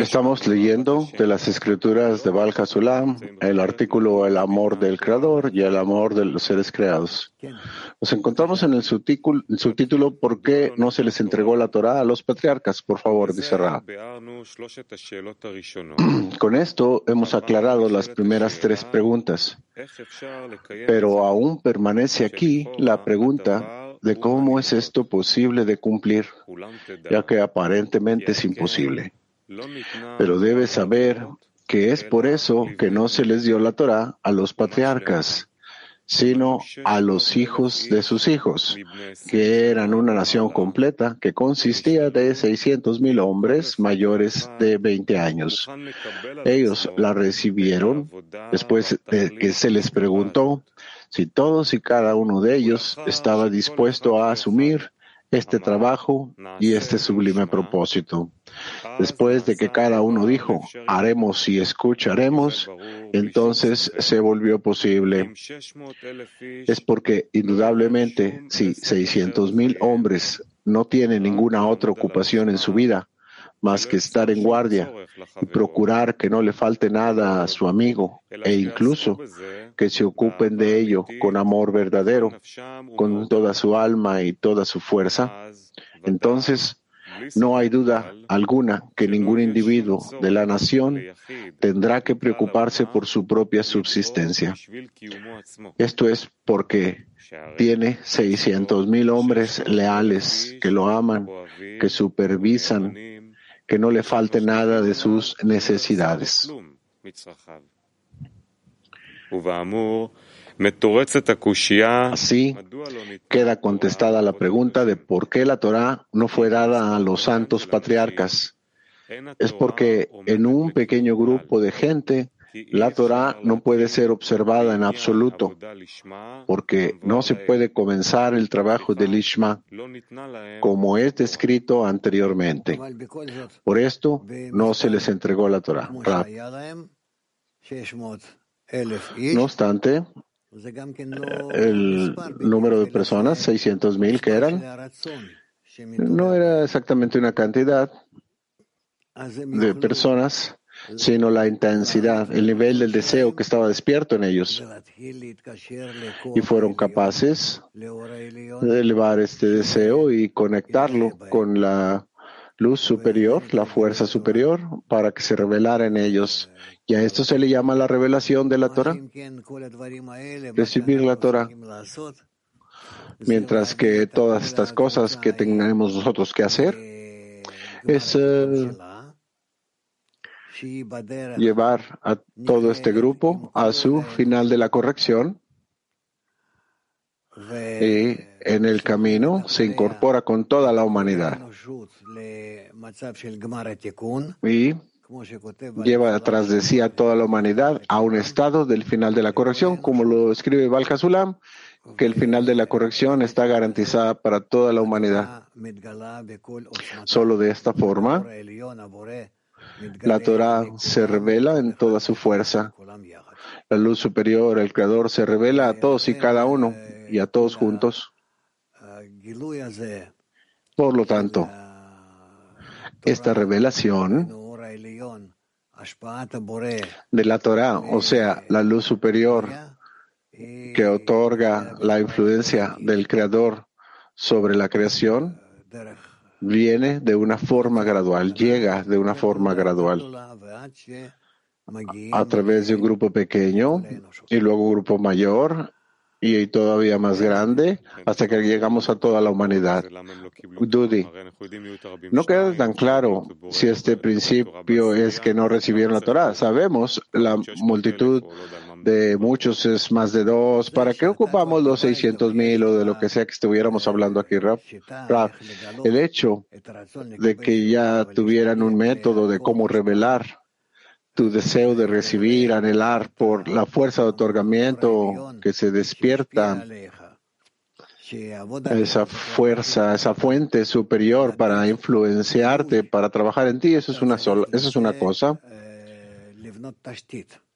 Estamos leyendo de las escrituras de Baal Hasulam el artículo El amor del Creador y el amor de los seres creados. Nos encontramos en el subtítulo, ¿Por qué no se les entregó la Torah a los patriarcas? Por favor, dice Ra. Con esto hemos aclarado las primeras tres preguntas, pero aún permanece aquí la pregunta de cómo es esto posible de cumplir, ya que aparentemente es imposible. Pero debes saber que es por eso que no se les dio la Torah a los patriarcas, sino a los hijos de sus hijos, que eran una nación completa que consistía de 600 mil hombres mayores de 20 años. Ellos la recibieron después de que se les preguntó si todos y cada uno de ellos estaba dispuesto a asumir este trabajo y este sublime propósito. Después de que cada uno dijo, haremos y escucharemos, entonces se volvió posible. Es porque, indudablemente, si 600 mil hombres no tienen ninguna otra ocupación en su vida, más que estar en guardia y procurar que no le falte nada a su amigo e incluso que se ocupen de ello con amor verdadero, con toda su alma y toda su fuerza, entonces no hay duda alguna que ningún individuo de la nación tendrá que preocuparse por su propia subsistencia. Esto es porque tiene 600 mil hombres leales que lo aman, que supervisan que no le falte nada de sus necesidades. Así queda contestada la pregunta de por qué la Torah no fue dada a los santos patriarcas. Es porque en un pequeño grupo de gente la Torah no puede ser observada en absoluto, porque no se puede comenzar el trabajo del Ishma como es descrito anteriormente. Por esto no se les entregó la Torah. No obstante, el número de personas, 600.000 que eran, no era exactamente una cantidad de personas sino la intensidad, el nivel del deseo que estaba despierto en ellos. Y fueron capaces de elevar este deseo y conectarlo con la luz superior, la fuerza superior, para que se revelara en ellos. Y a esto se le llama la revelación de la Torah. Recibir la Torah. Mientras que todas estas cosas que tengamos nosotros que hacer es eh, llevar a todo este grupo a su final de la corrección. Y en el camino se incorpora con toda la humanidad. Y lleva atrás de sí a toda la humanidad a un estado del final de la corrección, como lo escribe Balkasulam, que el final de la corrección está garantizada para toda la humanidad. Solo de esta forma la Torah se revela en toda su fuerza. La luz superior, el Creador, se revela a todos y cada uno y a todos juntos. Por lo tanto, esta revelación de la Torah, o sea, la luz superior que otorga la influencia del Creador sobre la creación, viene de una forma gradual, llega de una forma gradual a través de un grupo pequeño y luego un grupo mayor y todavía más grande hasta que llegamos a toda la humanidad. Dudi, no queda tan claro si este principio es que no recibieron la Torah. Sabemos la multitud de muchos es más de dos. ¿Para qué ocupamos los 600 mil o de lo que sea que estuviéramos hablando aquí, Raf? El hecho de que ya tuvieran un método de cómo revelar tu deseo de recibir, anhelar por la fuerza de otorgamiento que se despierta, esa fuerza, esa fuente superior para influenciarte, para trabajar en ti, eso es una sola, eso es una cosa.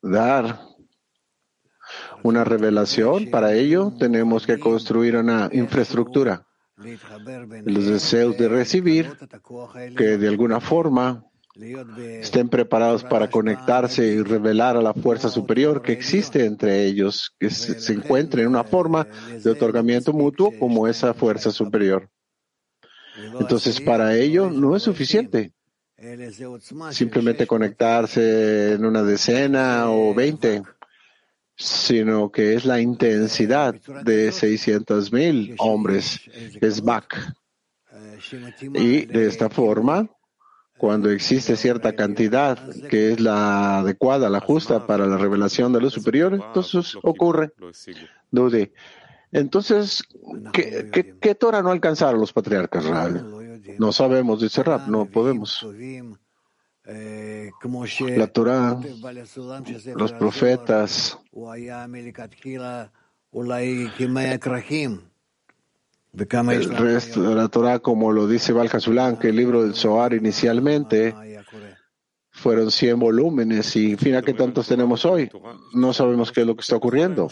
Dar una revelación. Para ello tenemos que construir una infraestructura. los deseos de recibir, que de alguna forma estén preparados para conectarse y revelar a la fuerza superior que existe entre ellos, que se, encuentre en una forma de otorgamiento mutuo como esa fuerza superior. Entonces, para ello no es suficiente simplemente conectarse en una decena o veinte, sino que es la intensidad de 600 mil hombres, es BAC. Y de esta forma, cuando existe cierta cantidad que es la adecuada, la justa para la revelación de lo superior, entonces ocurre. Dude. Entonces, ¿qué, Torah no alcanzaron los patriarcas? No sabemos, dice Rab, no podemos. La Torah, los profetas, el resto de la Torah, como lo dice Val que el libro del Zohar inicialmente fueron 100 volúmenes y fíjate qué tantos tenemos hoy. No sabemos qué es lo que está ocurriendo.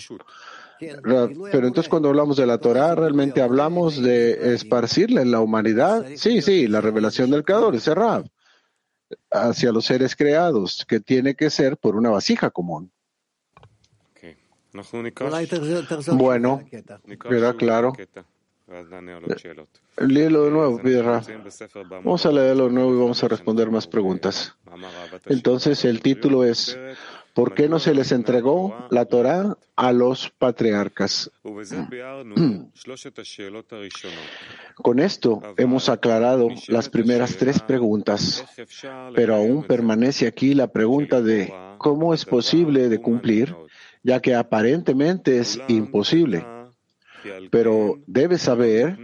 Pero entonces cuando hablamos de la Torah, ¿realmente hablamos de esparcirla en la humanidad? Sí, sí, la revelación del Creador, es Rab, hacia los seres creados, que tiene que ser por una vasija común. Bueno, queda claro. Léelo de nuevo, Pierra. Vamos a leerlo de nuevo y vamos a responder más preguntas. Entonces, el título es ¿Por qué no se les entregó la Torah a los patriarcas? Con esto hemos aclarado las primeras tres preguntas, pero aún permanece aquí la pregunta de cómo es posible de cumplir, ya que aparentemente es imposible. Pero debe saber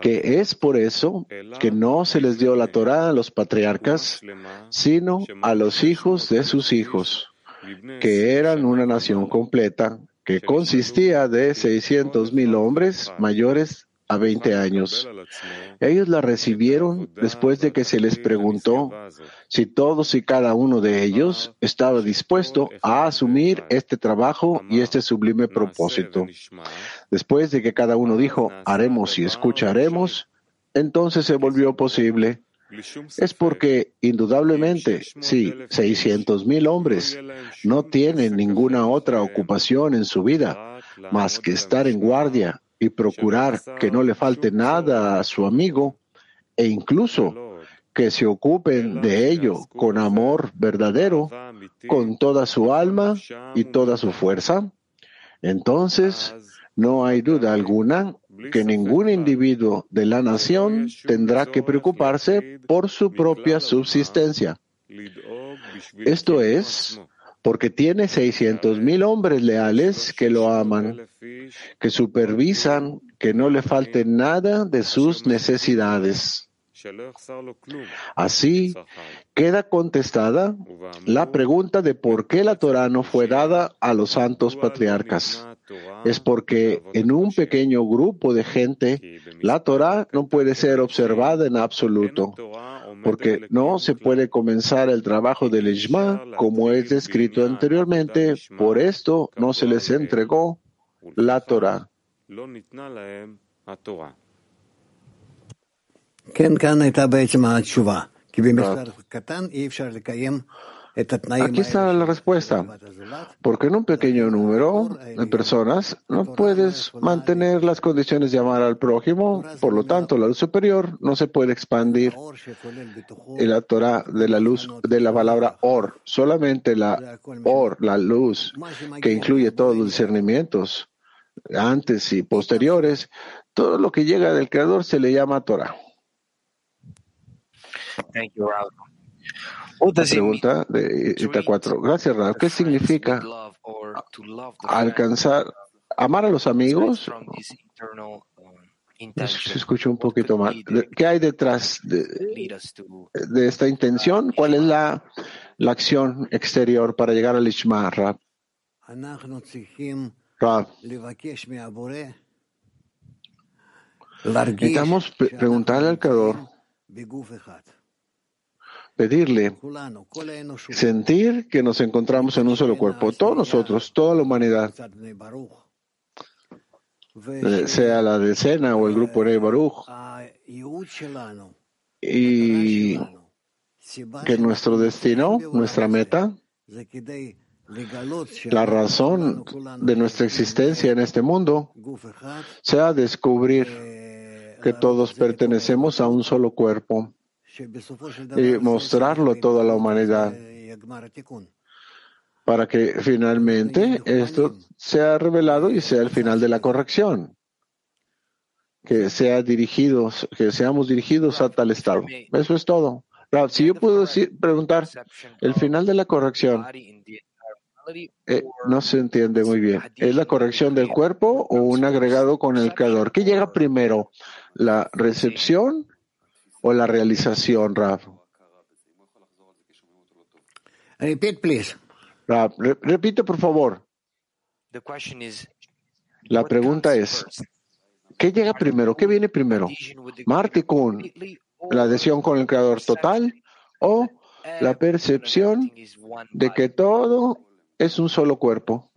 que es por eso que no se les dio la Torah a los patriarcas, sino a los hijos de sus hijos, que eran una nación completa que consistía de 600 mil hombres mayores a 20 años. Ellos la recibieron después de que se les preguntó si todos y cada uno de ellos estaba dispuesto a asumir este trabajo y este sublime propósito. Después de que cada uno dijo, haremos y escucharemos, entonces se volvió posible. Es porque, indudablemente, si 600 mil hombres no tienen ninguna otra ocupación en su vida más que estar en guardia y procurar que no le falte nada a su amigo e incluso que se ocupen de ello con amor verdadero, con toda su alma y toda su fuerza, entonces no hay duda alguna que ningún individuo de la nación tendrá que preocuparse por su propia subsistencia. Esto es porque tiene 600 mil hombres leales que lo aman, que supervisan que no le falte nada de sus necesidades. Así queda contestada la pregunta de por qué la Torah no fue dada a los santos patriarcas. Es porque en un pequeño grupo de gente la Torah no puede ser observada en absoluto porque no se puede comenzar el trabajo del Ishma como es descrito anteriormente, por esto no se les entregó la Torah. Aquí está la respuesta. Porque en un pequeño número de personas no puedes mantener las condiciones de amar al prójimo, por lo tanto la luz superior no se puede expandir en la Torah de la luz de la palabra or, solamente la or, la luz que incluye todos los discernimientos antes y posteriores, todo lo que llega del Creador se le llama Torah. Otra pregunta de Ita 4. Gracias, Rab. ¿Qué significa alcanzar, amar a los amigos? Se escucha un poquito mal. ¿Qué hay detrás de, esta intención? ¿Cuál es la, la acción exterior para llegar al Ishma, Rab? Rab. Necesitamos preguntarle al Creador pedirle, sentir que nos encontramos en un solo cuerpo, todos nosotros, toda la humanidad. eh, sea la decena o el grupo Rey Baruch, y que nuestro destino, nuestra meta, la razón de nuestra existencia en este mundo sea descubrir que todos pertenecemos a un solo cuerpo y mostrarlo a toda la humanidad para que finalmente esto sea revelado y sea el final de la corrección. Que sea dirigidos, que seamos dirigidos a tal estado. Eso es todo. si yo puedo preguntar, el final de la corrección eh, no se entiende muy bien. ¿Es la corrección del cuerpo o un agregado con el creador? ¿Qué llega primero? ¿La recepción o la realización, Raf? Repeat, please. repite, por favor. La pregunta es, ¿qué llega primero? ¿Qué viene primero? ¿Marte con la adhesión con el creador total o la percepción de que todo es un solo cuerpo.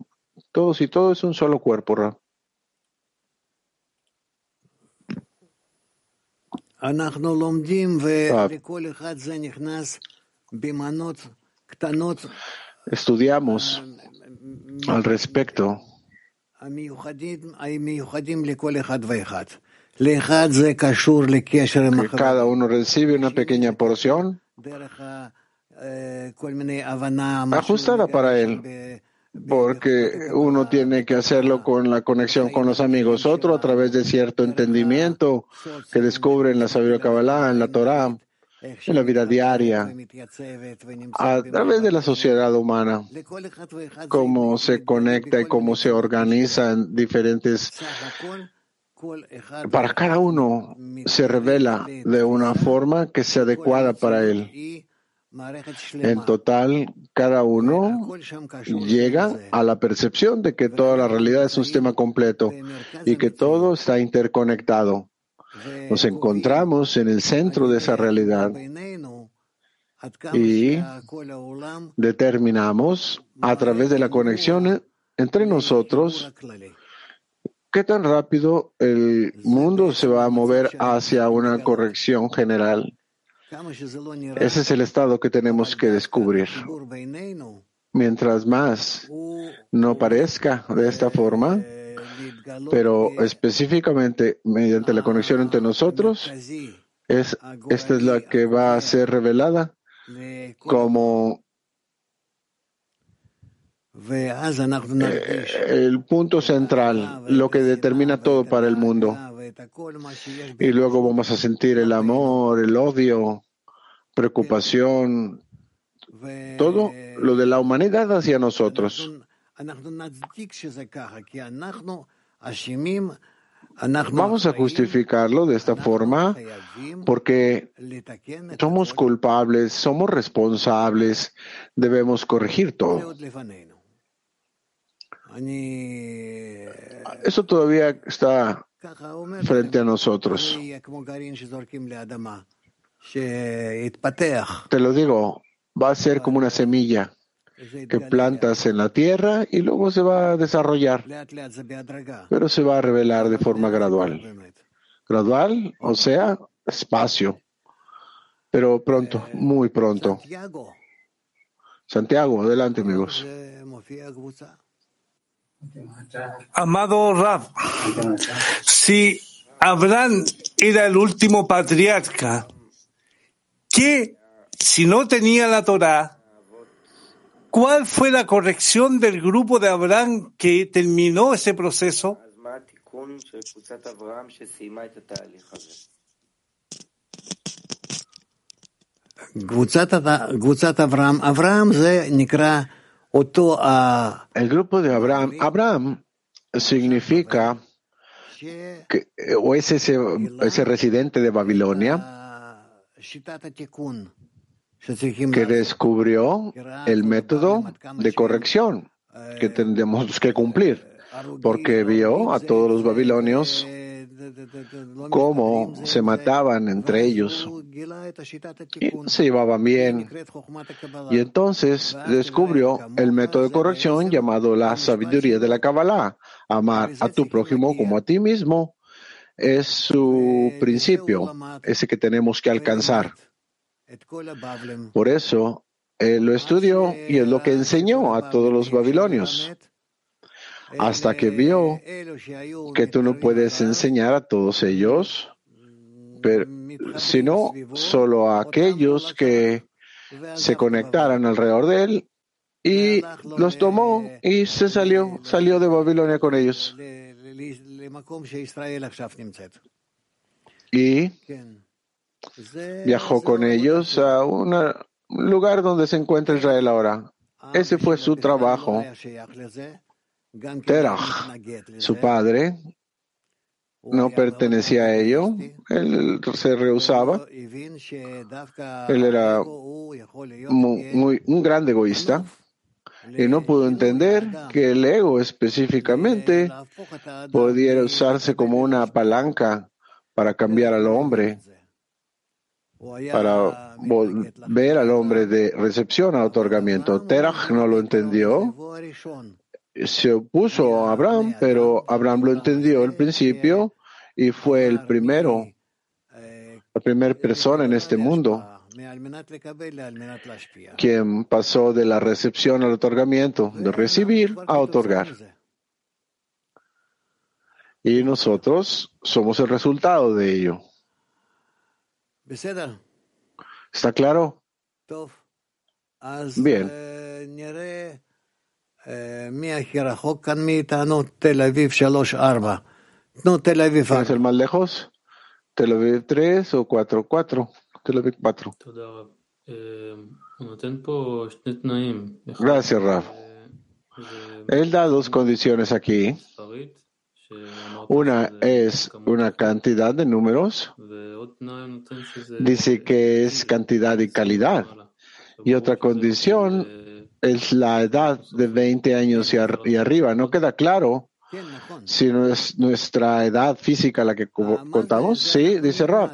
Todos y todo es un solo cuerpo, Ra. Estudiamos al respecto. Que cada uno recibe una pequeña porción. ajustada para él, porque uno tiene que hacerlo con la conexión con los amigos, otro a través de cierto entendimiento que descubre en la sabiduría Kabbalah, en la Torah, en la vida diaria, a través de la sociedad humana, cómo se conecta y cómo se organiza en diferentes para cada uno se revela de una forma que sea adecuada para él. En total, cada uno llega a la percepción de que toda la realidad es un sistema completo y que todo está interconectado. Nos encontramos en el centro de esa realidad y determinamos a través de la conexión entre nosotros qué tan rápido el mundo se va a mover hacia una corrección general. Ese es el estado que tenemos que descubrir. Mientras más no parezca de esta forma, pero específicamente mediante la conexión entre nosotros, es, esta es la que va a ser revelada como eh, el punto central, lo que determina todo para el mundo. Y luego vamos a sentir el amor, el odio, preocupación, todo lo de la humanidad hacia nosotros. Vamos a justificarlo de esta forma porque somos culpables, somos responsables, debemos corregir todo. Eso todavía está frente a nosotros. Te lo digo, va a ser como una semilla que plantas en la tierra y luego se va a desarrollar, pero se va a revelar de forma gradual. Gradual, o sea, espacio, pero pronto, muy pronto. Santiago, adelante amigos. Amado Rab, si Abraham era el último patriarca, ¿qué si no tenía la Torah? ¿Cuál fue la corrección del grupo de Abraham que terminó ese proceso? El grupo de Abraham, Abraham significa que, o es ese, ese residente de Babilonia que descubrió el método de corrección que tendremos que cumplir, porque vio a todos los babilonios cómo se mataban entre ellos y se llevaban bien. Y entonces descubrió el método de corrección llamado la sabiduría de la Kabbalah. Amar a tu prójimo como a ti mismo es su principio, ese que tenemos que alcanzar. Por eso, él lo estudió y es lo que enseñó a todos los babilonios, hasta que vio que tú no puedes enseñar a todos ellos, pero, sino solo a aquellos que se conectaran alrededor de él y los tomó y se salió, salió de Babilonia con ellos. Y viajó con ellos a un lugar donde se encuentra Israel ahora. Ese fue su trabajo. Terach, su padre, no pertenecía a ello, él se rehusaba, él era muy, un gran egoísta y no pudo entender que el ego específicamente pudiera usarse como una palanca para cambiar al hombre, para volver al hombre de recepción a otorgamiento. Terach no lo entendió, se opuso a Abraham, pero Abraham lo entendió al principio y fue el primero, la primera persona en este mundo quien pasó de la recepción al otorgamiento, de recibir a otorgar. Y nosotros somos el resultado de ello. ¿Está claro? Bien. ¿Es el más lejos? ¿Tel Aviv 3 o 4? 4. Tel Aviv 4. Gracias, Raf. Él da dos condiciones aquí. Una es una cantidad de números. Dice que es cantidad y calidad. Y otra condición es la edad de 20 años y, arriba. No queda claro si no es nuestra edad física la que contamos. Sí, dice Rob.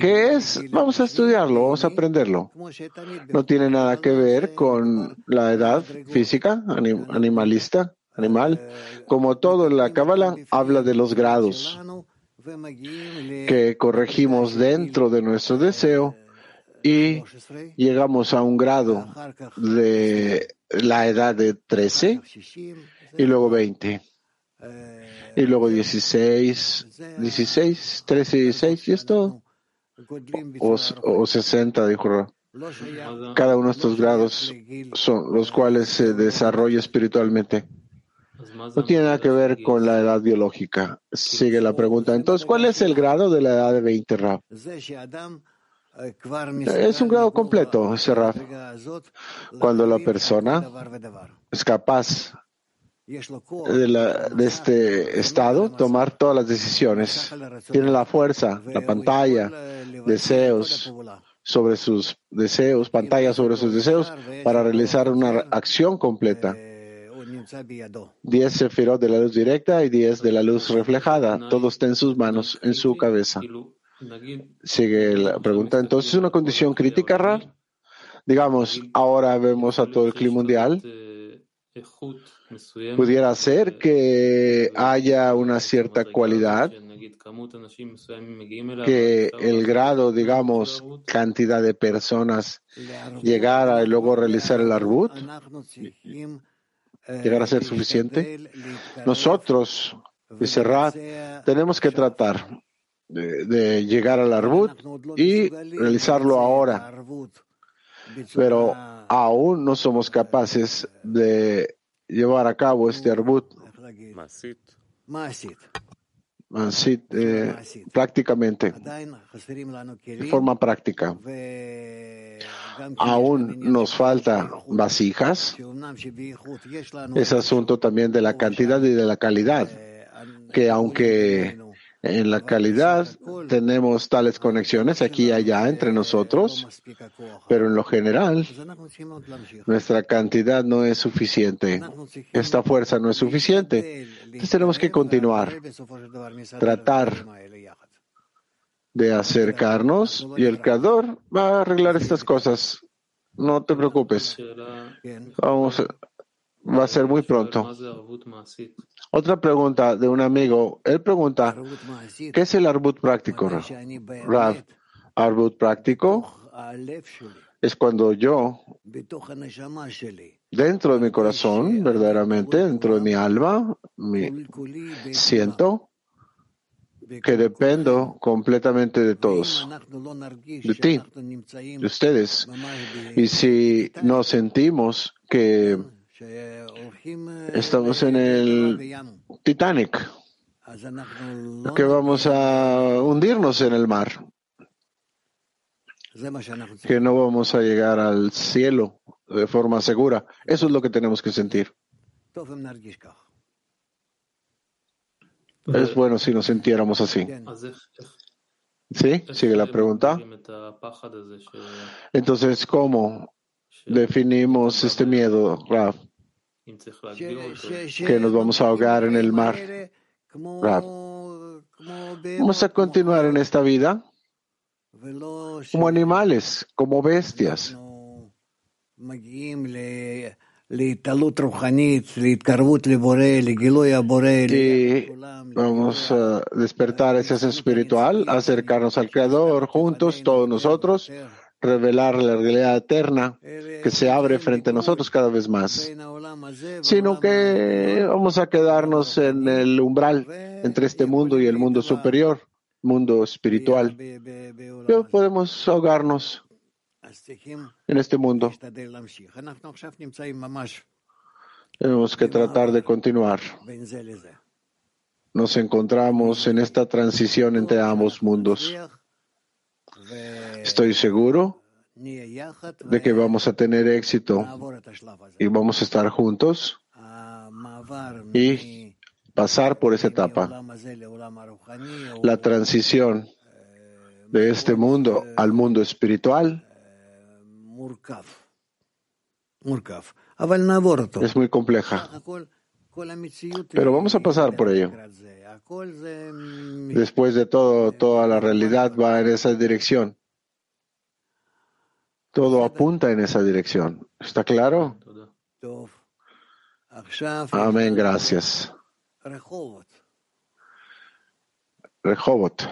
¿Qué es? Vamos a estudiarlo, vamos a aprenderlo. No tiene nada que ver con la edad física, animalista, animal. Como todo en la Kabbalah, habla de los grados que corregimos dentro de nuestro deseo y llegamos a un grado de la edad de 13 y luego 20 y luego 16, 16, 13 y 16 y esto o, o 60 dijo cada uno de estos grados son los cuales se desarrolla espiritualmente no tiene nada que ver con la edad biológica. Sigue la pregunta. Entonces, ¿cuál es el grado de la edad de 20, Raf? Es un grado completo, ese Raf. Cuando la persona es capaz de, de, este estado tomar todas las decisiones. Tiene la fuerza, la pantalla, deseos sobre sus deseos, pantalla sobre sus deseos para realizar una acción completa. Diez sefirot de la luz directa y diez de la luz reflejada. Todo está en sus manos, en su cabeza. Sigue la pregunta. Entonces, ¿una condición crítica, Raf? Digamos, ahora vemos a todo el clima mundial. Pudiera ser que haya una cierta cualidad, que el grado, digamos, cantidad de personas llegara y luego realizar el arbut, llegar a ser suficiente. Nosotros, dice tenemos que tratar de, llegar al arbut y realizarlo ahora. Pero aún no somos capaces de llevar a cabo este arbut. Eh, prácticamente, de forma práctica. Aún nos falta vasijas. Es asunto también de la cantidad y de la calidad, que aunque en la calidad tenemos tales conexiones aquí y allá entre nosotros, pero en lo general nuestra cantidad no es suficiente. Esta fuerza no es suficiente. Entonces tenemos que continuar, tratar de acercarnos y el creador va a arreglar estas cosas. No te preocupes. Vamos, va a ser muy pronto. Otra pregunta de un amigo. Él pregunta, ¿qué es el arbut práctico, Rav? Arbut práctico es cuando yo, dentro de mi corazón, verdaderamente, dentro de mi alma, siento que dependo completamente de todos, de ti, de ustedes. Y si nos sentimos que estamos en el Titanic, que vamos a hundirnos en el mar, que no vamos a llegar al cielo de forma segura. Eso es lo que tenemos que sentir. Es bueno si nos sintiéramos así. ¿Sí? Sigue la pregunta. Entonces, ¿cómo definimos este miedo, Raf? Que nos vamos a ahogar en el mar. Vamos a continuar en esta vida como animales, como bestias. Y vamos a despertar ese ser espiritual, acercarnos al Creador juntos, todos nosotros, revelar la realidad eterna que se abre frente a nosotros cada vez más, sino que vamos a quedarnos en el umbral entre este mundo y el mundo superior, mundo espiritual. Pero podemos ahogarnos en este mundo. Tenemos que tratar de continuar. Nos encontramos en esta transición entre ambos mundos. Estoy seguro de que vamos a tener éxito y vamos a estar juntos y pasar por esa etapa. La transición de este mundo al mundo espiritual es muy compleja. Pero vamos a pasar por ello. Después de todo, toda la realidad va en esa dirección. Todo apunta en esa dirección. ¿Está claro? Amén, gracias. Rehovot.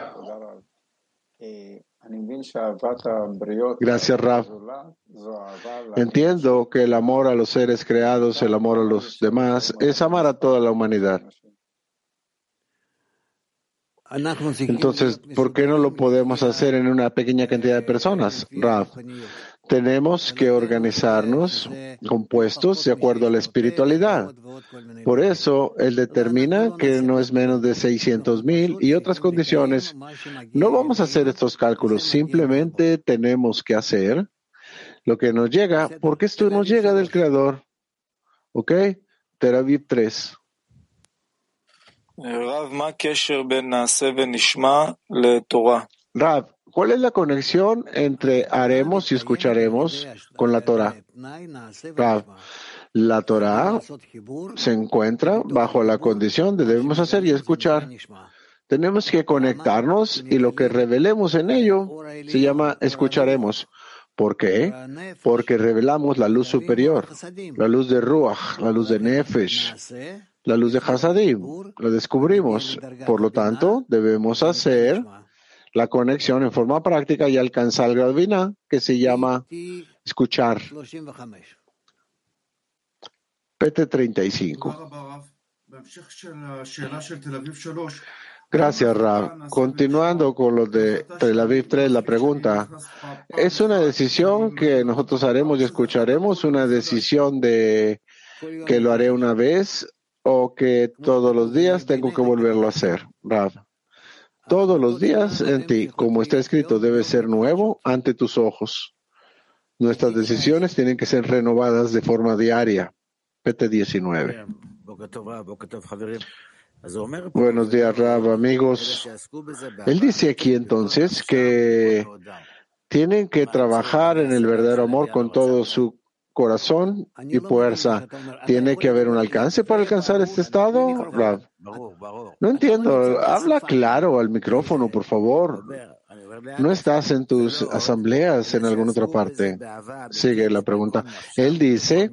Gracias, Raf. Entiendo que el amor a los seres creados, el amor a los demás, es amar a toda la humanidad. Entonces, ¿por qué no lo podemos hacer en una pequeña cantidad de personas, Raf? Tenemos que organizarnos compuestos de acuerdo a la espiritualidad. Por eso, él determina que no es menos de 600 mil y otras condiciones. No vamos a hacer estos cálculos, simplemente tenemos que hacer lo que nos llega, porque esto nos llega del Creador. ¿Ok? Teraviv 3. Rav, ¿cuál es la conexión entre haremos y escucharemos con la Torah? Rav, la Torah se encuentra bajo la condición de debemos hacer y escuchar. Tenemos que conectarnos y lo que revelemos en ello se llama escucharemos. ¿Por qué? Porque revelamos la luz superior, la luz de Ruach, la luz de Nefesh, la luz de Hasadim. La descubrimos. Por lo tanto, debemos hacer la conexión en forma práctica y alcanzar el grado que se llama escuchar. PT 35. Gracias, Rab. Continuando con lo de Tel Aviv 3, la pregunta, ¿es una decisión que nosotros haremos y escucharemos? ¿Una decisión de que lo haré una vez o que todos los días tengo que volverlo a hacer, Rab? Todos los días en ti, como está escrito, debe ser nuevo ante tus ojos. Nuestras decisiones tienen que ser renovadas de forma diaria. PT 19. Buenos días, Rab, amigos. Él dice aquí entonces que tienen que trabajar en el verdadero amor con todo su corazón y fuerza. ¿Tiene que haber un alcance para alcanzar este estado? No entiendo. Habla claro al micrófono, por favor. No estás en tus asambleas en alguna otra parte. Sigue la pregunta. Él dice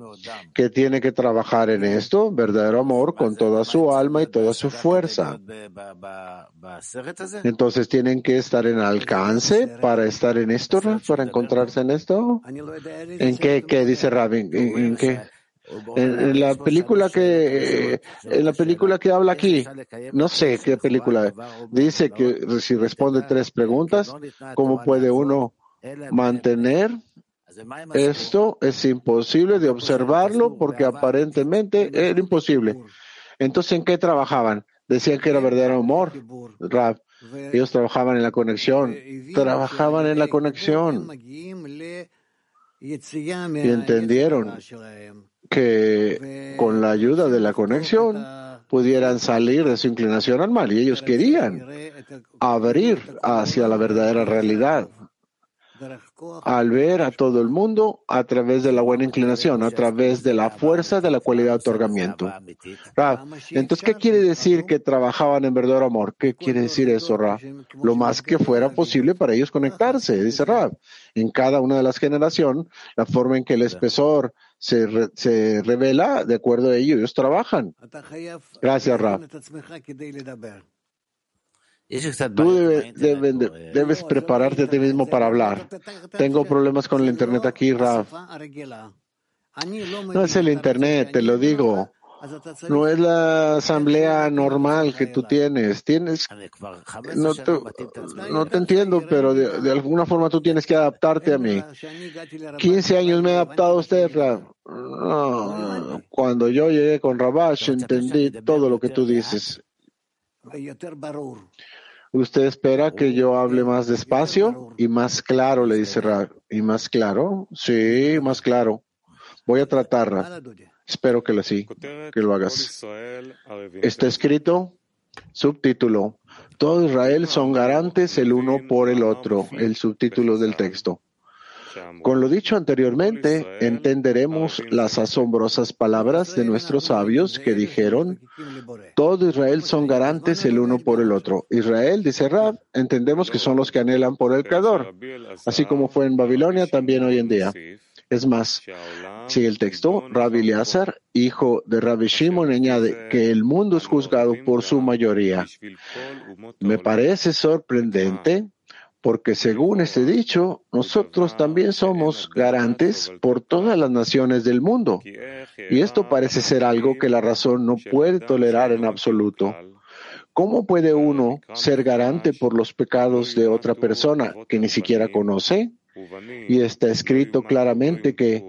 que tiene que trabajar en esto, verdadero amor, con toda su alma y toda su fuerza. Entonces tienen que estar en alcance para estar en esto, para encontrarse en esto. ¿En qué, qué dice Rabin? ¿En, qué? En, la película que en la película que habla aquí, no sé qué película, dice que si responde tres preguntas, ¿cómo puede uno mantener esto? Es imposible de observarlo porque aparentemente era imposible. Entonces, ¿en qué trabajaban? Decían que era verdadero amor, Rab. Ellos trabajaban en la conexión, trabajaban en la conexión y entendieron que con la ayuda de la conexión pudieran salir de su inclinación al mal. Y ellos querían abrir hacia la verdadera realidad al ver a todo el mundo a través de la buena inclinación, a través de la fuerza de la cualidad de otorgamiento. entonces, ¿qué quiere decir que trabajaban en verdadero amor? ¿Qué quiere decir eso, Rab? Lo más que fuera posible para ellos conectarse, dice Rab. En cada una de las generaciones, la forma en que el espesor se, se revela, de acuerdo a ello, ellos trabajan. Gracias, Rab. Tú debes prepararte a ti mismo para hablar. Tengo problemas con el Internet aquí, Raf. No es el Internet, te lo digo. No es la asamblea normal que tú tienes. Tienes, no te, no te entiendo, pero de, alguna forma tú tienes que adaptarte a mí. 15 años me he adaptado a usted, Raf. cuando yo llegué con Rabash entendí todo lo que tú dices. Usted espera que yo hable más despacio y más claro, le dice Ra. ¿Y más claro? Sí, más claro. Voy a tratarla. Espero que lo sí, que lo hagas. Está escrito, subtítulo, todo Israel son garantes el uno por el otro, el subtítulo del texto. Con lo dicho anteriormente, entenderemos las asombrosas palabras de nuestros sabios que dijeron, todo Israel son garantes el uno por el otro. Israel, dice Rab, entendemos que son los que anhelan por el Creador, así como fue en Babilonia también hoy en día. Es más, sigue el texto, Rabbi Eleazar, hijo de Rabbi Shimon, añade que el mundo es juzgado por su mayoría. Me parece sorprendente porque según este dicho, nosotros también somos garantes por todas las naciones del mundo. Y esto parece ser algo que la razón no puede tolerar en absoluto. ¿Cómo puede uno ser garante por los pecados de otra persona que ni siquiera conoce? Y está escrito claramente que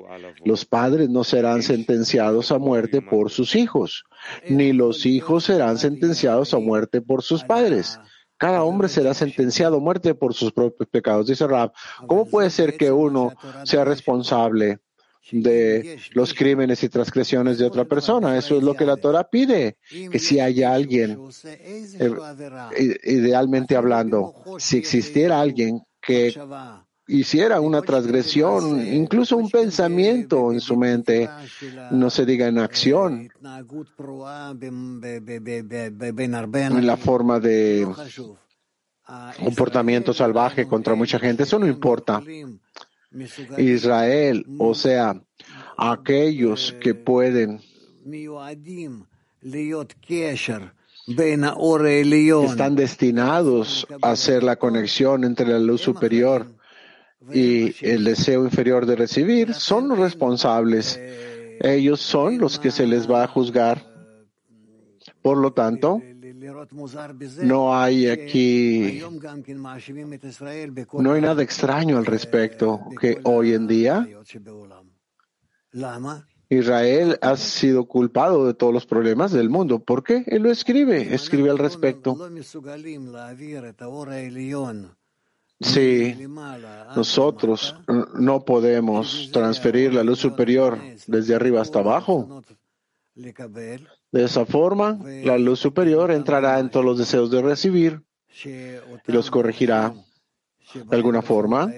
los padres no serán sentenciados a muerte por sus hijos, ni los hijos serán sentenciados a muerte por sus padres. Cada hombre será sentenciado a muerte por sus propios pecados. Dice Rab, ¿cómo puede ser que uno sea responsable de los crímenes y transgresiones de otra persona? Eso es lo que la Torah pide, que si hay alguien, eh, idealmente hablando, si existiera alguien que hiciera una transgresión, incluso un pensamiento en su mente, no se diga en acción, en la forma de comportamiento salvaje contra mucha gente, eso no importa. Israel, o sea, aquellos que pueden. Están destinados a hacer la conexión entre la luz superior y el deseo inferior de recibir son los responsables. Ellos son los que se les va a juzgar. Por lo tanto, no hay aquí, no hay nada extraño al respecto que hoy en día Israel ha sido culpado de todos los problemas del mundo. ¿Por qué? Él lo escribe, escribe al respecto. Si nosotros no podemos transferir la luz superior desde arriba hasta abajo, de esa forma, la luz superior entrará en todos los deseos de recibir y los corregirá de alguna forma.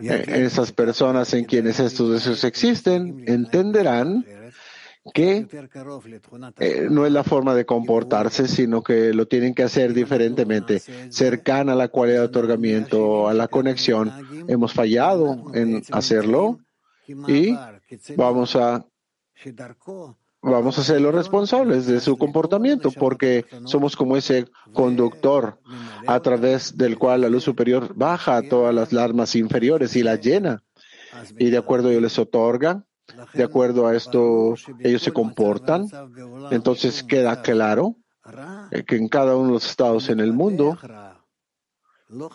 Esas personas en quienes estos deseos existen entenderán que eh, no es la forma de comportarse, sino que lo tienen que hacer diferentemente, cercana a la cualidad de otorgamiento, a la conexión. Hemos fallado en hacerlo y vamos a vamos a ser los responsables de su comportamiento porque somos como ese conductor a través del cual la luz superior baja a todas las armas inferiores y las llena. Y de acuerdo a ello les otorga, de acuerdo a esto ellos se comportan. Entonces queda claro que en cada uno de los estados en el mundo,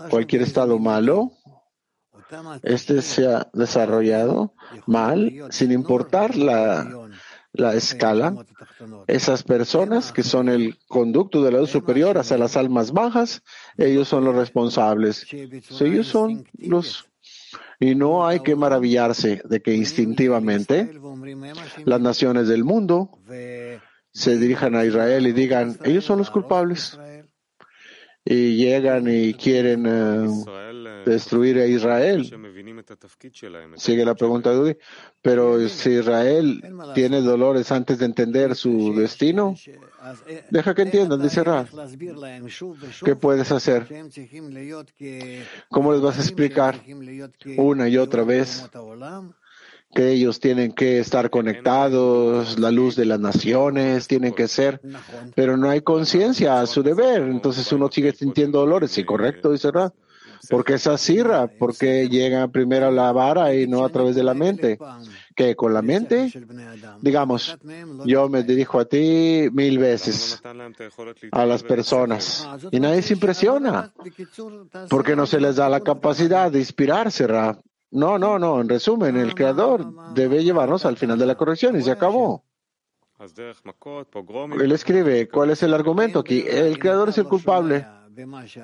cualquier estado malo, este se ha desarrollado mal, sin importar la la escala, esas personas que son el conducto de la luz superior hacia las almas bajas, ellos son los responsables. ellos son los... Y no hay que maravillarse de que instintivamente las naciones del mundo se dirijan a Israel y digan, ellos son los culpables y llegan y quieren eh, destruir a Israel. Sigue la pregunta de Udi. Pero si Israel tiene dolores antes de entender su destino, deja que entiendan, dice Ra. ¿Qué puedes hacer? ¿Cómo les vas a explicar una y otra vez que ellos tienen que estar conectados, la luz de las naciones, tienen que ser, pero no hay conciencia a su deber. Entonces uno sigue sintiendo dolores. Sí, correcto, dice Ra. Porque es así, Ra, porque llega primero a la vara y no a través de la mente. Que con la mente, digamos, yo me dirijo a ti mil veces, a las personas, y nadie se impresiona, porque no se les da la capacidad de inspirarse, Ra. No, no, no. En resumen, el creador debe llevarnos al final de la corrección y se acabó. Él escribe, ¿cuál es el argumento aquí? El creador es el culpable.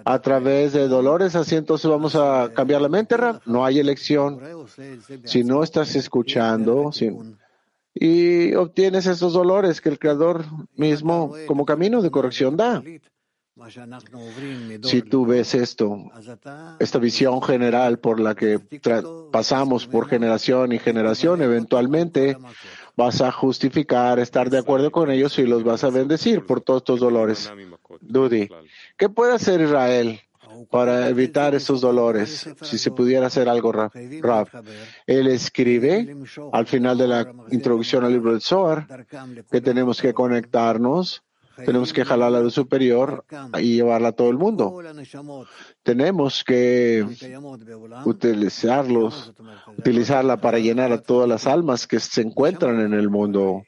A través de dolores, así entonces vamos a cambiar la mente, No hay elección. Si no estás escuchando y obtienes esos dolores que el creador mismo como camino de corrección da. Si tú ves esto, esta visión general por la que pasamos por generación y generación, eventualmente vas a justificar estar de acuerdo con ellos y los vas a bendecir por todos estos dolores. Dudi, ¿qué puede hacer Israel para evitar estos dolores? Si se pudiera hacer algo, Rav. Él escribe al final de la introducción al libro del Zohar que tenemos que conectarnos tenemos que jalar la superior y llevarla a todo el mundo. Tenemos que utilizarlos, utilizarla para llenar a todas las almas que se encuentran en el mundo.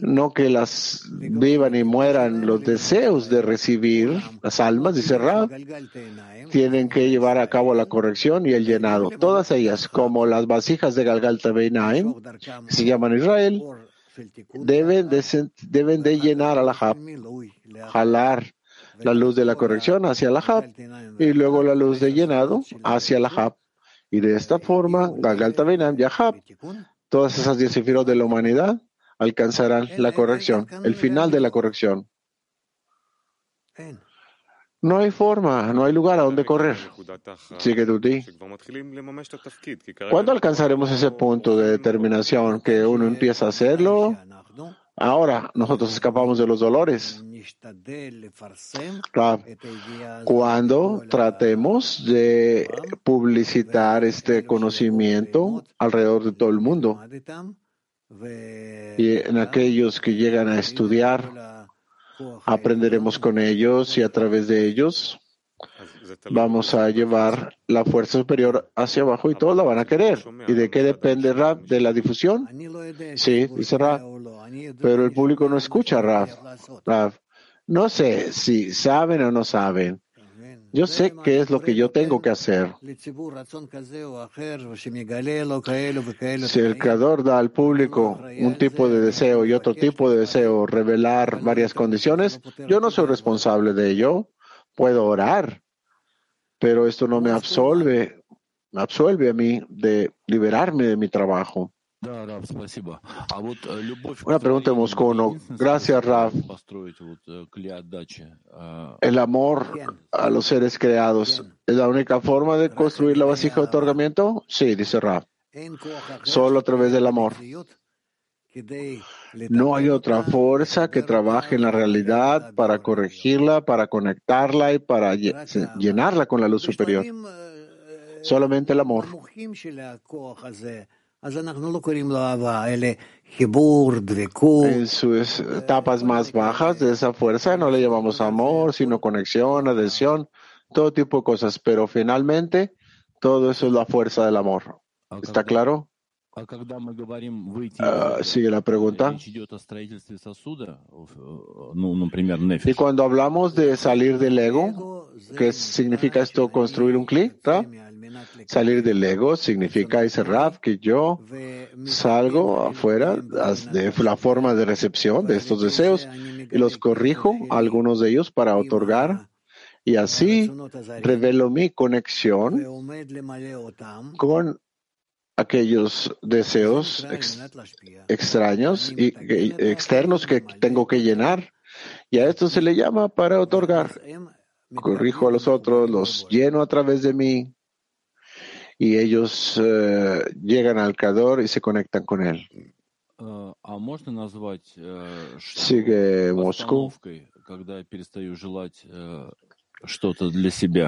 No que las vivan y mueran los deseos de recibir las almas, dice Rab, tienen que llevar a cabo la corrección y el llenado. Todas ellas, como las vasijas de Galgalta Beinaim, se llaman Israel, deben de, deben de llenar a la Hab, jalar la luz de la corrección hacia la Hab y luego la luz de llenado hacia la Hab. Y de esta forma, Gagalta Benam y todas esas diez de la humanidad alcanzarán la corrección, el final de la corrección. No hay forma, no hay lugar a donde correr. Sigue Duty. ¿Cuándo alcanzaremos ese punto de determinación que uno empieza a hacerlo? Ahora nosotros escapamos de los dolores. Cuando tratemos de publicitar este conocimiento alrededor de todo el mundo y en aquellos que llegan a estudiar aprenderemos con ellos y a través de ellos vamos a llevar la fuerza superior hacia abajo y todos la van a querer. ¿Y de qué depende Rab? ¿De la difusión? Sí, dice Rab. Pero el público no escucha Rab. No sé si saben o no saben. Yo sé qué es lo que yo tengo que hacer. Si el Creador da al público un tipo de deseo y otro tipo de deseo, revelar varias condiciones, yo no soy responsable de ello. Puedo orar, pero esto no me absolve, me absuelve a mí de liberarme de mi trabajo. Una pregunta de Moscono. Gracias, Rav. El amor a los seres creados es la única forma de construir la vasija de otorgamiento. Sí, dice Rav. Solo a través del amor. No hay otra fuerza que trabaje en la realidad para corregirla, para conectarla y para llenarla con la luz superior. Solamente el amor. En sus etapas más bajas de esa fuerza no le llamamos amor, sino conexión, adhesión, todo tipo de cosas. Pero finalmente, todo eso es la fuerza del amor. ¿Está claro? Uh, sigue la pregunta. Y cuando hablamos de salir del ego, ¿qué significa esto? Construir un clic, Salir del ego significa, dice Rav, que yo salgo afuera de la forma de recepción de estos deseos y los corrijo, algunos de ellos, para otorgar y así revelo mi conexión con aquellos deseos extraños y externos que tengo que llenar. Y a esto se le llama para otorgar. Corrijo a los otros, los lleno a través de mí y ellos uh, llegan al Creador y se conectan con él. Sigue Moscú.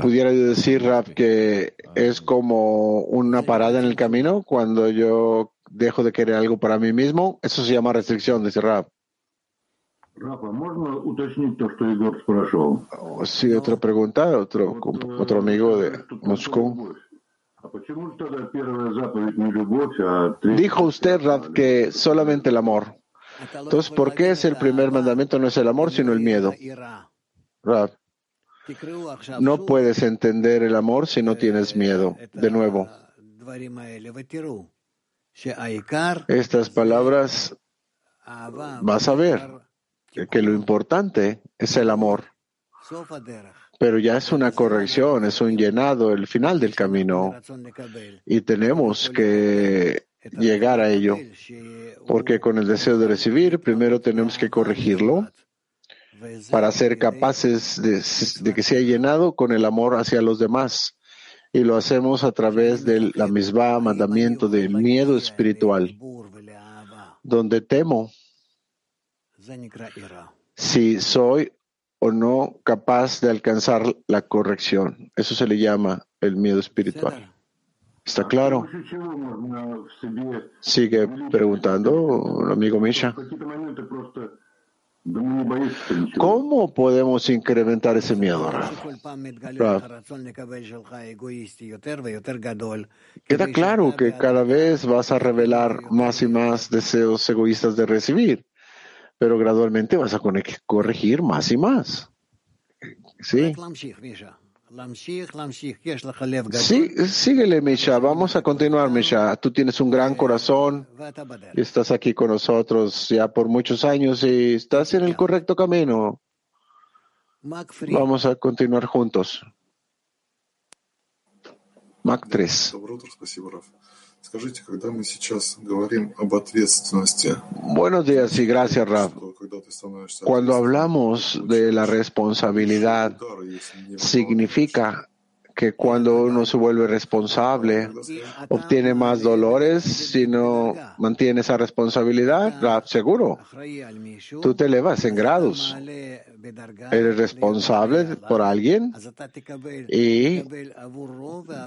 Pudiera decir, Rap, que es como una parada en el camino cuando yo dejo de querer algo para mí mismo. Eso se llama restricción, dice Rap. Sí, otra pregunta, otro, otro amigo de Moscú. Dijo usted, Rab, que solamente el amor. Entonces, ¿por qué es el primer mandamiento no es el amor, sino el miedo? Rab, no puedes entender el amor si no tienes miedo. De nuevo, estas palabras vas a ver que lo importante es el amor pero ya es una corrección, es un llenado, el final del camino. Y tenemos que llegar a ello, porque con el deseo de recibir, primero tenemos que corregirlo para ser capaces de, que sea llenado con el amor hacia los demás. Y lo hacemos a través del la misma mandamiento del miedo espiritual, donde temo si soy o no capaz de alcanzar la corrección. Eso se le llama el miedo espiritual. ¿Está claro? Sigue preguntando el amigo Misha. ¿Cómo podemos incrementar ese miedo? Queda claro que cada vez vas a revelar más y más deseos egoístas de recibir pero gradualmente vas a corregir más y más. Sí. Sí, síguele, Misha. Vamos a continuar, Misha. Tú tienes un gran corazón y estás aquí con nosotros ya por muchos años y estás en el correcto camino. Vamos a continuar juntos. Mac 3. Buenos días y gracias, Rab. Cuando hablamos de la responsabilidad, significa que cuando uno se vuelve responsable, obtiene más dolores si no mantiene esa responsabilidad, Rab, seguro. Tú te elevas en grados. Eres responsable por alguien y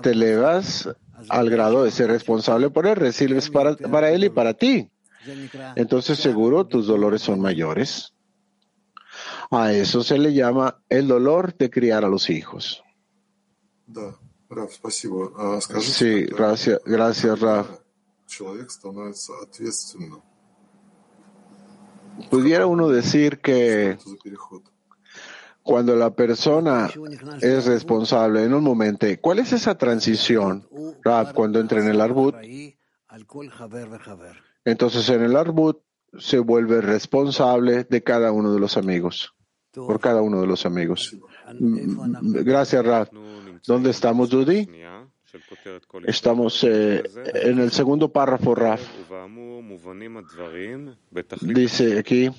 te elevas al grado de ser responsable por él, recibes para, para él y para ti. Entonces seguro tus dolores son mayores. A eso se le llama el dolor de criar a los hijos. Sí, gracias, gracias, Raf. Pudiera uno decir que cuando la persona es responsable en un momento, ¿cuál es esa transición, Rab, cuando entra en el Arbut? Entonces en el Arbut se vuelve responsable de cada uno de los amigos, por cada uno de los amigos. Gracias, Rab. ¿Dónde estamos, Judy? Estamos eh, en el segundo párrafo, Raf. Dice aquí,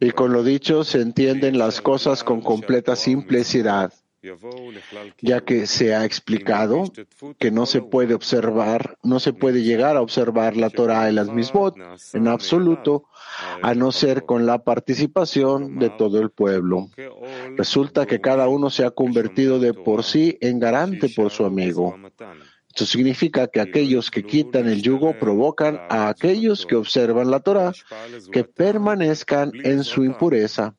y con lo dicho se entienden las cosas con completa simplicidad. Ya que se ha explicado que no se puede observar, no se puede llegar a observar la Torah y las misbot en absoluto, a no ser con la participación de todo el pueblo. Resulta que cada uno se ha convertido de por sí en garante por su amigo. Esto significa que aquellos que quitan el yugo provocan a aquellos que observan la Torah que permanezcan en su impureza,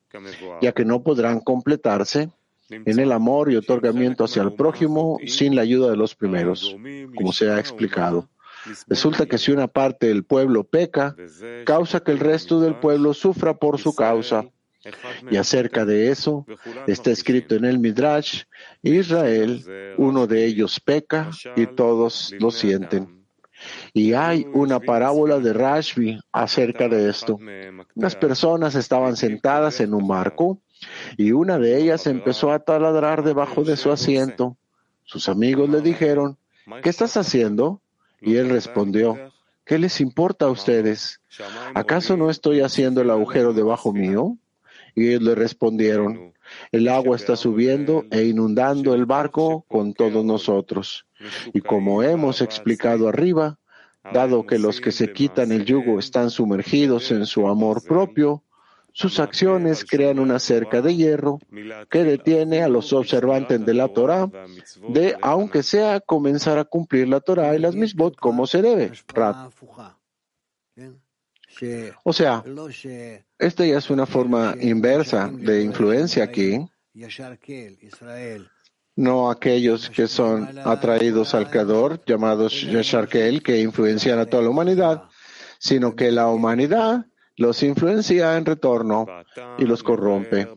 ya que no podrán completarse en el amor y otorgamiento hacia el prójimo sin la ayuda de los primeros, como se ha explicado. Resulta que si una parte del pueblo peca, causa que el resto del pueblo sufra por su causa. Y acerca de eso está escrito en el Midrash, Israel, uno de ellos peca y todos lo sienten. Y hay una parábola de Rashbi acerca de esto. Unas personas estaban sentadas en un marco y una de ellas empezó a taladrar debajo de su asiento. Sus amigos le dijeron, ¿qué estás haciendo? Y él respondió, ¿qué les importa a ustedes? ¿Acaso no estoy haciendo el agujero debajo mío? Y ellos le respondieron, el agua está subiendo e inundando el barco con todos nosotros. Y como hemos explicado arriba, dado que los que se quitan el yugo están sumergidos en su amor propio, sus acciones crean una cerca de hierro que detiene a los observantes de la Torah de, aunque sea, comenzar a cumplir la Torah y las misbot como se debe. O sea, esta ya es una forma inversa de influencia aquí. No aquellos que son atraídos al Creador, llamados Yasharkel, que influencian a toda la humanidad, sino que la humanidad los influencia en retorno y los corrompe.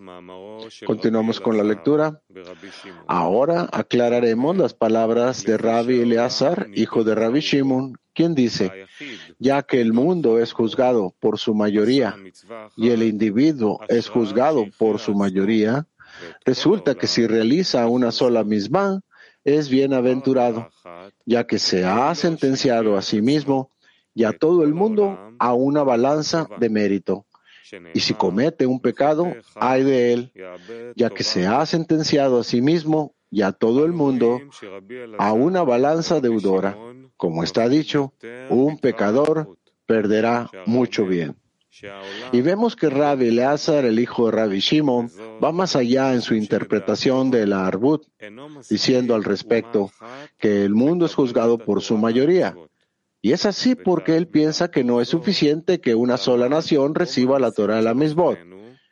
Continuamos con la lectura. Ahora aclararemos las palabras de Rabbi Eleazar, hijo de Rabbi Shimon, quien dice, ya que el mundo es juzgado por su mayoría y el individuo es juzgado por su mayoría, resulta que si realiza una sola misma, es bienaventurado, ya que se ha sentenciado a sí mismo y a todo el mundo a una balanza de mérito. Y si comete un pecado, hay de él, ya que se ha sentenciado a sí mismo y a todo el mundo a una balanza deudora. Como está dicho, un pecador perderá mucho bien. Y vemos que Rabbi Eleazar, el hijo de Rabbi Shimon, va más allá en su interpretación de la Arbut, diciendo al respecto que el mundo es juzgado por su mayoría y es así porque él piensa que no es suficiente que una sola nación reciba la Torah de la Misbot.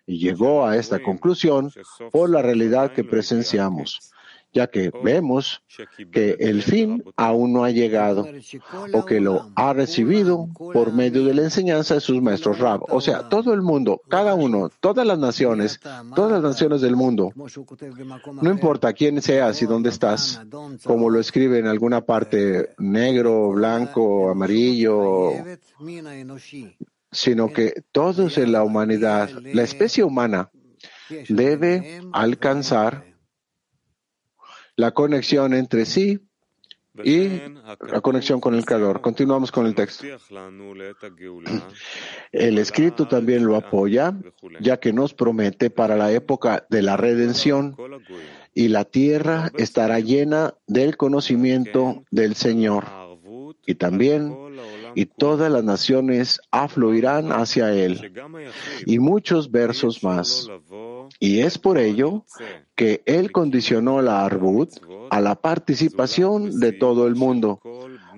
Y llegó a esta conclusión por la realidad que presenciamos ya que vemos que el fin aún no ha llegado o que lo ha recibido por medio de la enseñanza de sus maestros Rab. O sea, todo el mundo, cada uno, todas las naciones, todas las naciones del mundo, no importa quién seas y dónde estás, como lo escribe en alguna parte negro, blanco, amarillo, sino que todos en la humanidad, la especie humana, debe alcanzar la conexión entre sí y la conexión con el Creador. Continuamos con el texto. El escrito también lo apoya, ya que nos promete para la época de la redención y la tierra estará llena del conocimiento del Señor. Y también, y todas las naciones afluirán hacia Él. Y muchos versos más. Y es por ello que él condicionó la Arbut a la participación de todo el mundo,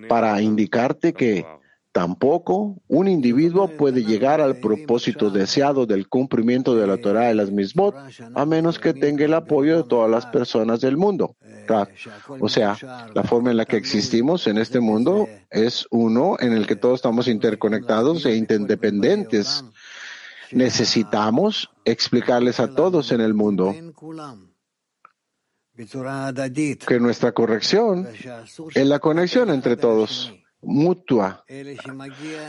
para indicarte que tampoco un individuo puede llegar al propósito deseado del cumplimiento de la Torah y las misbot, a menos que tenga el apoyo de todas las personas del mundo. O sea, la forma en la que existimos en este mundo es uno en el que todos estamos interconectados e interdependientes necesitamos explicarles a todos en el mundo que nuestra corrección es la conexión entre todos, mutua,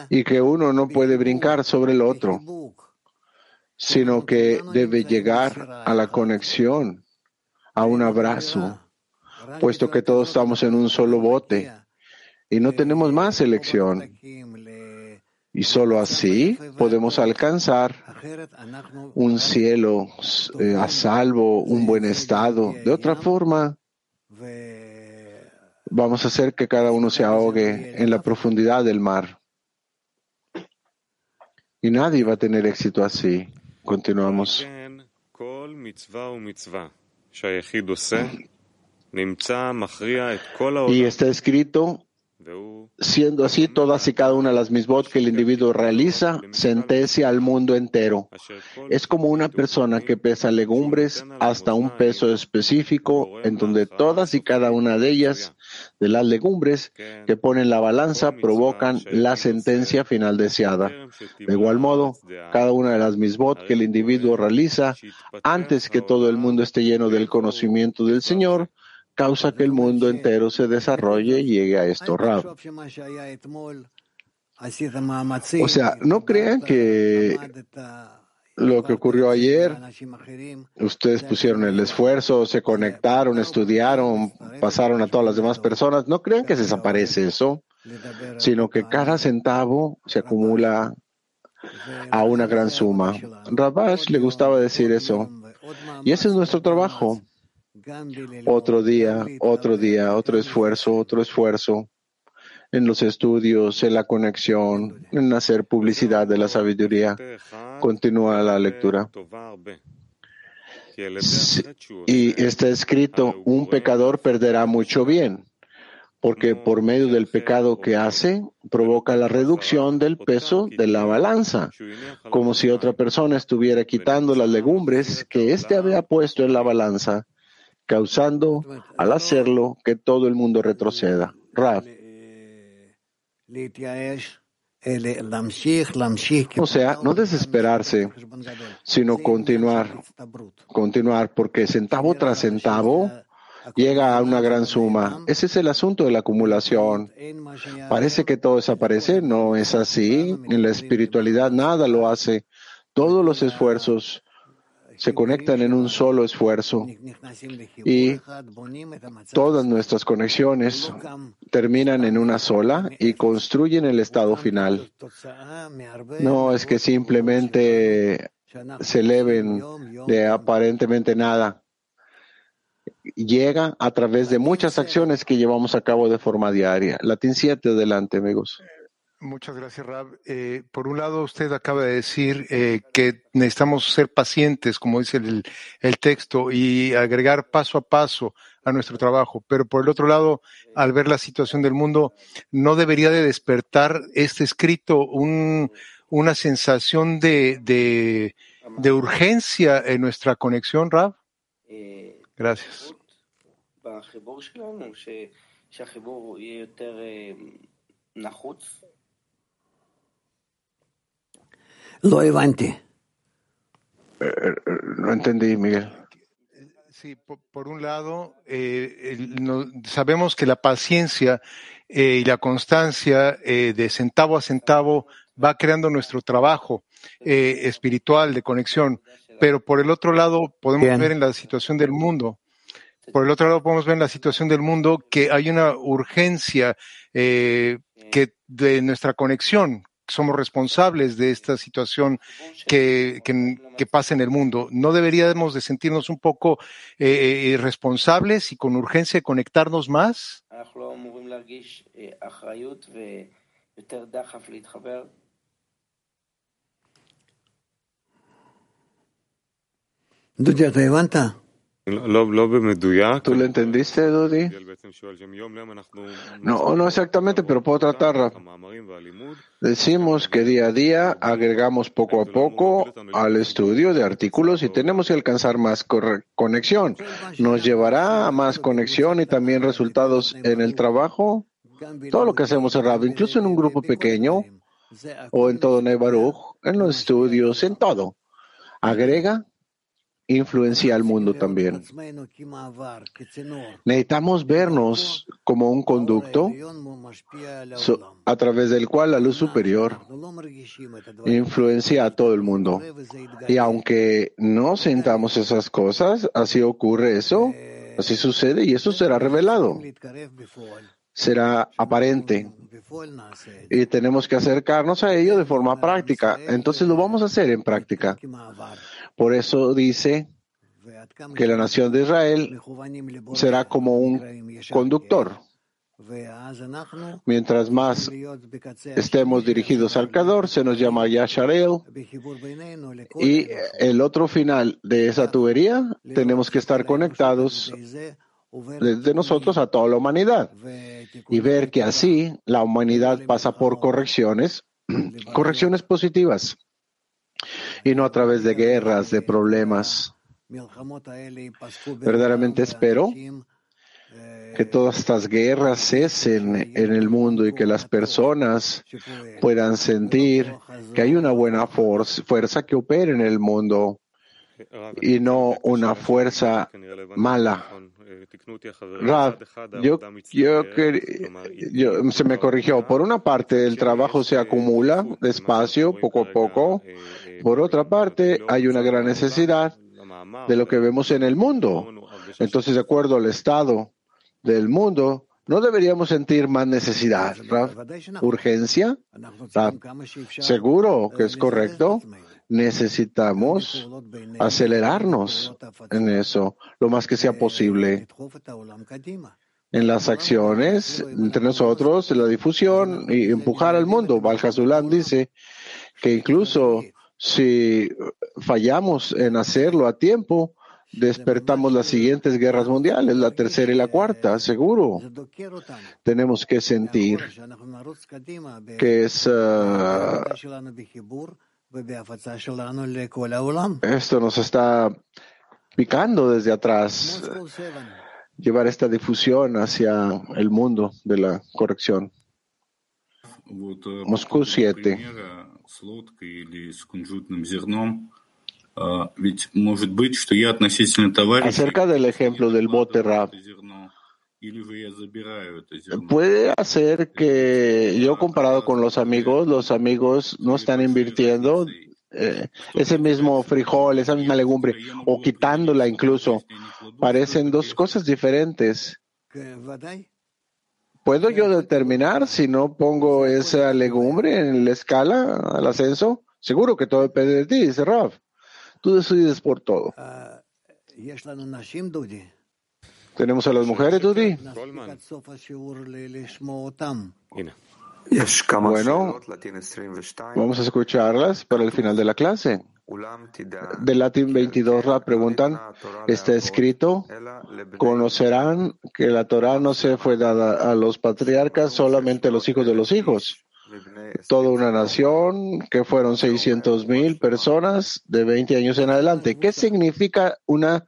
y que uno no puede brincar sobre el otro, sino que debe llegar a la conexión, a un abrazo, puesto que todos estamos en un solo bote y no tenemos más elección. Y solo así podemos alcanzar un cielo eh, a salvo, un buen estado. De otra forma, vamos a hacer que cada uno se ahogue en la profundidad del mar. Y nadie va a tener éxito así. Continuamos. Y está escrito Siendo así, todas y cada una de las misbot que el individuo realiza sentencia al mundo entero. Es como una persona que pesa legumbres hasta un peso específico en donde todas y cada una de ellas, de las legumbres que ponen la balanza, provocan la sentencia final deseada. De igual modo, cada una de las misbot que el individuo realiza antes que todo el mundo esté lleno del conocimiento del Señor, causa que el mundo entero se desarrolle y llegue a esto, Rab. O sea, no crean que lo que ocurrió ayer, ustedes pusieron el esfuerzo, se conectaron, estudiaron, pasaron a todas las demás personas. No crean que se desaparece eso, sino que cada centavo se acumula a una gran suma. Rabash le gustaba decir eso. Y ese es nuestro trabajo. Otro día, otro día, otro esfuerzo, otro esfuerzo en los estudios, en la conexión, en hacer publicidad de la sabiduría. Continúa la lectura. Y está escrito, un pecador perderá mucho bien, porque por medio del pecado que hace, provoca la reducción del peso de la balanza, como si otra persona estuviera quitando las legumbres que éste había puesto en la balanza causando al hacerlo que todo el mundo retroceda. O sea, no desesperarse, sino continuar, continuar, porque centavo tras centavo llega a una gran suma. Ese es el asunto de la acumulación. Parece que todo desaparece, no es así. En la espiritualidad nada lo hace. Todos los esfuerzos se conectan en un solo esfuerzo y todas nuestras conexiones terminan en una sola y construyen el estado final. No es que simplemente se eleven de aparentemente nada. Llega a través de muchas acciones que llevamos a cabo de forma diaria. Latín 7, adelante, amigos. Muchas gracias, Rab. Eh, por un lado, usted acaba de decir eh, que necesitamos ser pacientes, como dice el, el, texto, y agregar paso a paso a nuestro trabajo. Pero por el otro lado, al ver la situación del mundo, ¿no debería de despertar este escrito un, una sensación de, de, de urgencia en nuestra conexión, Rab? Gracias. Lo Evante. Eh, eh, no entendí, Miguel. Sí, por, un lado, eh, sabemos que la paciencia y la constancia de centavo a centavo va creando nuestro trabajo espiritual de conexión, pero por el otro lado podemos ver en la situación del mundo, por el otro lado podemos ver en la situación del mundo que hay una urgencia que de nuestra conexión somos responsables de esta situación que, que, pasa en el mundo. ¿No deberíamos de sentirnos un poco eh, eh, responsables y con urgencia conectarnos más? ¿te levanta? ¿Tú le entendiste, Dodi? No, no exactamente, pero puedo tratar. Decimos que día a día agregamos poco a poco al estudio de artículos y tenemos que alcanzar más conexión. ¿Nos llevará a más conexión y también resultados en el trabajo? Todo lo que hacemos en Radio, incluso en un grupo pequeño o en todo Nebaruch, en los estudios, en todo. Agrega influencia al mundo también. Necesitamos vernos como un conducto a través del cual la luz superior influencia a todo el mundo. Y aunque no sintamos esas cosas, así ocurre eso, así sucede y eso será revelado. Será aparente y tenemos que acercarnos a ello de forma práctica. Entonces lo vamos a hacer en práctica. Por eso dice que la nación de Israel será como un conductor. Mientras más estemos dirigidos al Cador, se nos llama Yasharel. Y el otro final de esa tubería, tenemos que estar conectados desde nosotros a toda la humanidad y ver que así la humanidad pasa por correcciones, correcciones positivas y no a través de guerras, de problemas. Verdaderamente espero que todas estas guerras cesen en el mundo y que las personas puedan sentir que hay una buena fuerza que opera en el mundo y no una fuerza mala. yo, yo, se me corrigió. Por una parte, el trabajo se acumula despacio, poco a poco. Por otra parte, hay una gran necesidad de lo que vemos en el mundo. Entonces, de acuerdo al estado del mundo, no deberíamos sentir más necesidad, urgencia. Seguro que es correcto necesitamos acelerarnos en eso lo más que sea posible. En las acciones entre nosotros, en la difusión y empujar al mundo. Valjasulán dice que incluso si fallamos en hacerlo a tiempo, despertamos las siguientes guerras mundiales, la tercera y la cuarta, seguro. Tenemos que sentir que es uh, esto nos está picando desde atrás, llevar esta difusión hacia el mundo de la corrección. Moscú 7. Acerca del ejemplo del bote Puede hacer que yo comparado con los amigos, los amigos no están invirtiendo eh, ese mismo frijol, esa misma legumbre, o quitándola incluso. Parecen dos cosas diferentes. ¿Puedo yo determinar si no pongo esa legumbre en la escala al ascenso? Seguro que todo depende de ti, dice Raf. Tú decides por todo. Ah, tenemos a las mujeres, Dudi. Bueno, vamos a escucharlas para el final de la clase. De Latin 22 la preguntan, está escrito, conocerán que la Torah no se fue dada a los patriarcas, solamente a los hijos de los hijos. Toda una nación que fueron 600 mil personas de 20 años en adelante. ¿Qué significa una,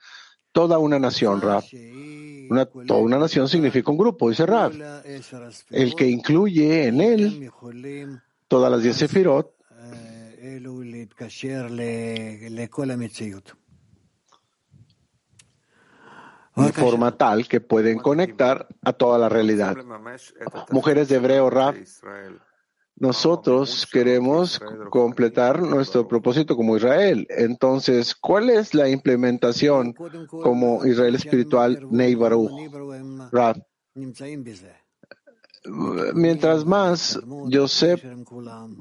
toda una nación, Rab? Una, toda una nación significa un grupo, dice Rav. El que incluye en él todas las diez sefirot de forma tal que pueden conectar a toda la realidad. Mujeres de hebreo, Rav, nosotros queremos completar nuestro propósito como Israel. Entonces, ¿cuál es la implementación como Israel espiritual Nei Mientras más yo sé,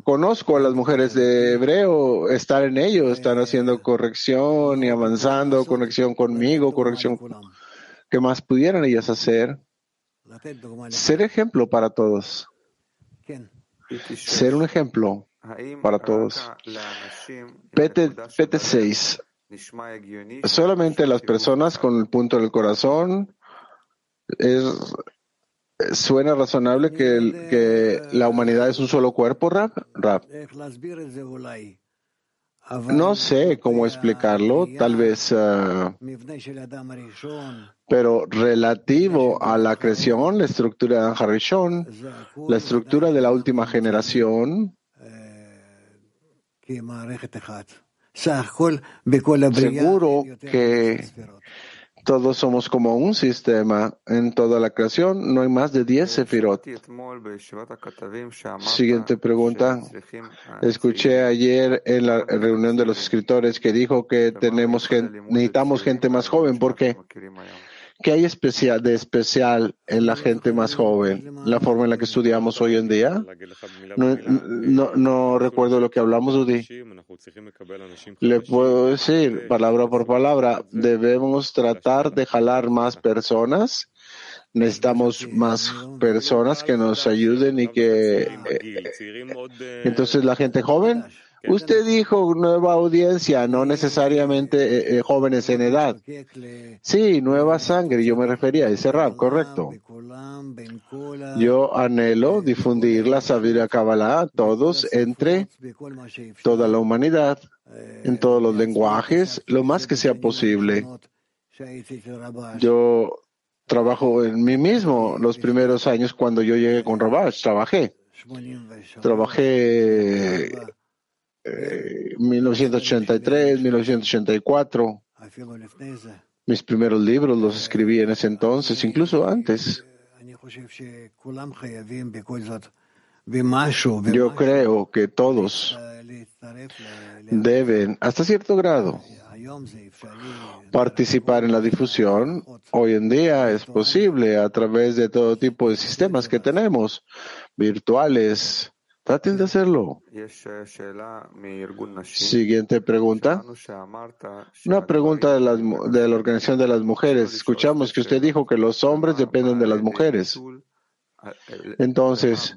conozco a las mujeres de hebreo, estar en ello, están haciendo corrección y avanzando, conexión conmigo, corrección. ¿Qué más pudieran ellas hacer? Ser ejemplo para todos ser un ejemplo para todos. PT, 6. Solamente las personas con el punto del corazón es, suena razonable que, la humanidad es un solo cuerpo. Rap. No sé cómo explicarlo, tal vez, ah, pero relativo a la creación, la estructura de Harishon, la estructura de la última generación, seguro que todos somos como un sistema. En toda la creación no hay más de 10 sefirot. Siguiente pregunta. Escuché ayer en la reunión de los escritores que dijo que tenemos necesitamos gente más joven. ¿Por qué? ¿Qué hay especial, de especial en la gente más joven? ¿La forma en la que estudiamos hoy en día? No, recuerdo lo que hablamos, Udi. Le puedo decir, palabra por palabra, debemos tratar de jalar más personas. Necesitamos más personas que nos ayuden y que... Eh, eh, entonces la gente joven Usted dijo nueva audiencia, no necesariamente eh, eh, jóvenes en edad. Sí, nueva sangre, yo me refería a ese rap, correcto. Yo anhelo difundir la sabiduría Kabbalah a todos, entre toda la humanidad, en todos los lenguajes, lo más que sea posible. Yo trabajo en mí mismo los primeros años cuando yo llegué con Rabash, trabajé. Trabajé 1983, 1984. Mis primeros libros los escribí en ese entonces, incluso antes. Yo creo que todos deben, hasta cierto grado, participar en la difusión. Hoy en día es posible a través de todo tipo de sistemas que tenemos, virtuales, Traten de hacerlo. Siguiente pregunta. Una pregunta de, de la Organización de las Mujeres. Escuchamos que usted dijo que los hombres dependen de las mujeres. Entonces,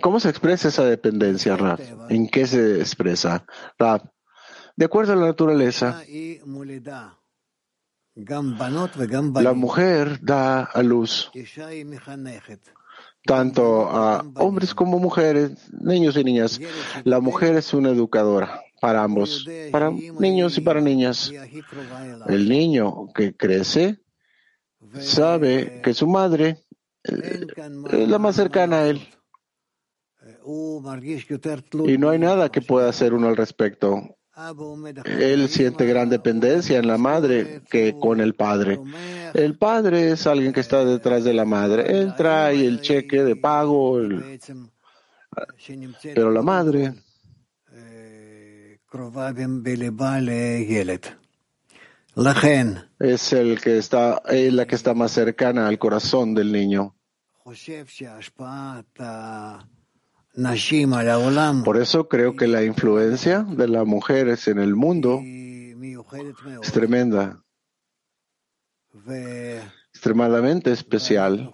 ¿cómo se expresa esa dependencia, Raf? ¿En qué se expresa? Raf, de acuerdo a la naturaleza, la mujer da a luz tanto a hombres como mujeres, niños y niñas. La mujer es una educadora para ambos, para niños y para niñas. El niño que crece sabe que su madre es la más cercana a él. Y no hay nada que pueda hacer uno al respecto. Él siente gran dependencia en la madre que con el padre. El padre es alguien que está detrás de la madre. Él trae el cheque de pago, pero la madre es el que está, es la que está más cercana al corazón del niño. Por eso creo que la influencia de las mujeres en el mundo es tremenda, extremadamente especial.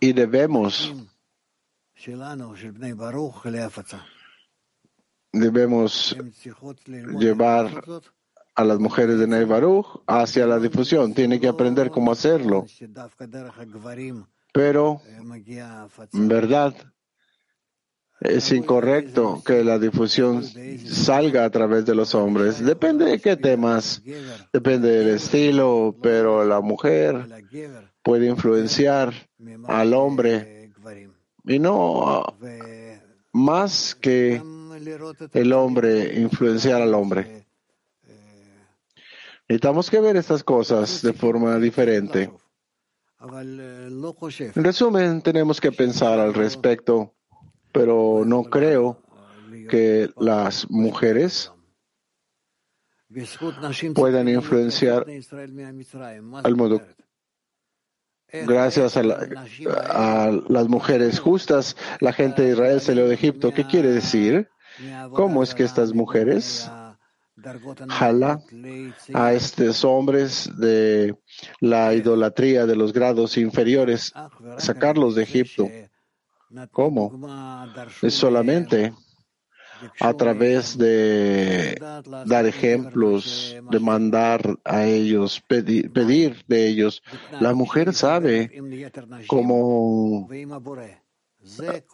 Y debemos debemos llevar a las mujeres de Ney hacia la difusión. Tiene que aprender cómo hacerlo. Pero, en verdad, es incorrecto que la difusión salga a través de los hombres. Depende de qué temas, depende del estilo, pero la mujer puede influenciar al hombre. Y no más que el hombre influenciar al hombre. Necesitamos que ver estas cosas de forma diferente. En resumen, tenemos que pensar al respecto, pero no creo que las mujeres puedan influenciar al mundo. Gracias a, las mujeres justas, la gente de Israel salió de Egipto. ¿Qué quiere decir? ¿Cómo es que estas mujeres jala a estos hombres de la idolatría de los grados inferiores, sacarlos de Egipto. ¿Cómo? Es solamente a través de dar ejemplos, de mandar a ellos, pedir, pedir de ellos. La mujer sabe cómo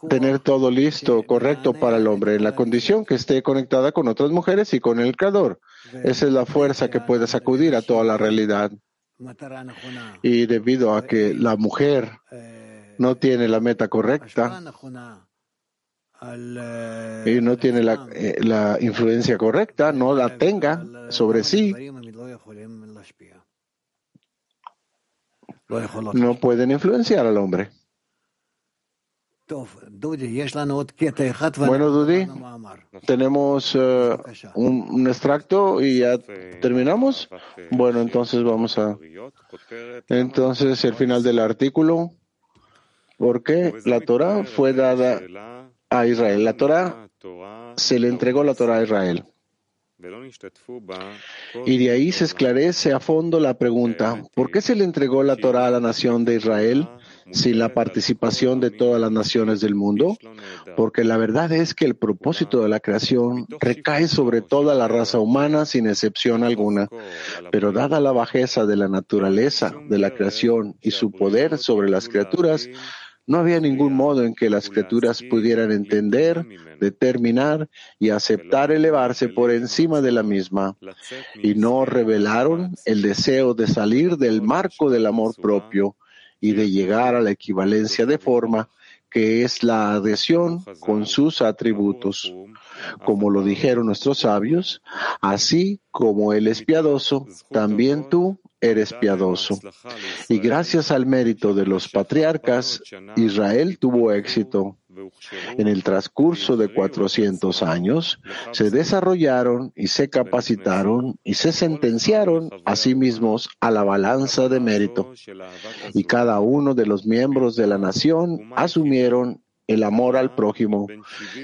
tener todo listo, correcto para el hombre, en la condición que esté conectada con otras mujeres y con el Creador. Esa es la fuerza que puede sacudir a toda la realidad. Y debido a que la mujer no tiene la meta correcta y no tiene la, eh, la influencia correcta, no la tenga sobre sí, no pueden influenciar al hombre. Bueno, Dudi, tenemos uh, un, un, extracto y ya terminamos. Bueno, entonces vamos a. Entonces, el final del artículo. ¿Por qué la Torah fue dada a Israel? La Torah se le entregó la Torah a Israel. Y de ahí se esclarece a fondo la pregunta, ¿por qué se le entregó la Torah a la nación de Israel sin la participación de todas las naciones del mundo? Porque la verdad es que el propósito de la creación recae sobre toda la raza humana sin excepción alguna. Pero dada la bajeza de la naturaleza de la creación y su poder sobre las criaturas, no había ningún modo en que las criaturas pudieran entender, determinar y aceptar elevarse por encima de la misma, y no revelaron el deseo de salir del marco del amor propio y de llegar a la equivalencia de forma que es la adhesión con sus atributos. Como lo dijeron nuestros sabios, así como Él es piadoso, también tú eres piadoso. Y gracias al mérito de los patriarcas, Israel tuvo éxito. En el transcurso de 400 años, se desarrollaron y se capacitaron y se sentenciaron a sí mismos a la balanza de mérito. Y cada uno de los miembros de la nación asumieron el amor al prójimo,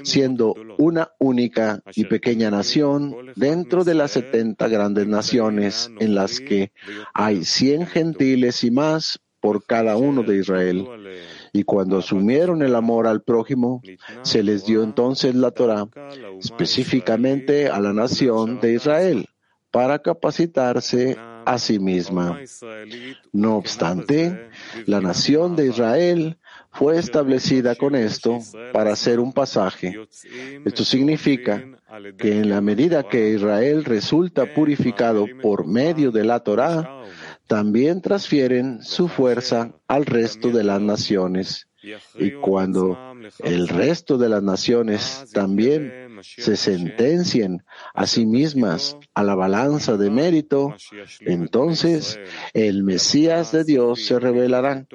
siendo una única y pequeña nación dentro de las setenta grandes naciones en las que hay cien gentiles y más por cada uno de Israel. Y cuando asumieron el amor al prójimo, se les dio entonces la Torah, específicamente a la nación de Israel, para capacitarse a sí misma. No obstante, la nación de Israel fue establecida con esto para hacer un pasaje. Esto significa que en la medida que Israel resulta purificado por medio de la Torá, también transfieren su fuerza al resto de las naciones. Y cuando el resto de las naciones también se sentencien a sí mismas a la balanza de mérito, entonces el Mesías de Dios se revelará,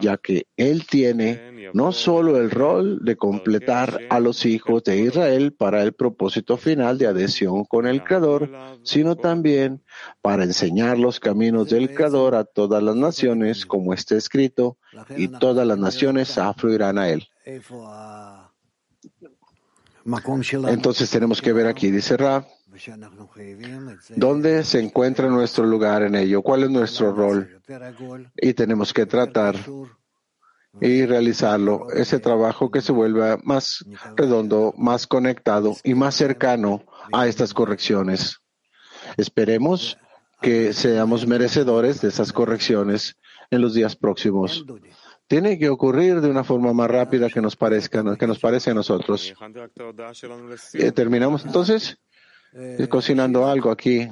ya que Él tiene no solo el rol de completar a los hijos de Israel para el propósito final de adhesión con el Creador, sino también para enseñar los caminos del Creador a todas las naciones, como está escrito, y todas las naciones afluirán a Él. Entonces tenemos que ver aquí, dice Rab, ¿dónde se encuentra nuestro lugar en ello? ¿Cuál es nuestro rol? Y tenemos que tratar y realizarlo, ese trabajo que se vuelva más redondo, más conectado y más cercano a estas correcciones. Esperemos que seamos merecedores de esas correcciones en los días próximos tiene que ocurrir de una forma más rápida que nos parezca, que nos parece a nosotros. Eh, terminamos entonces eh, cocinando algo aquí.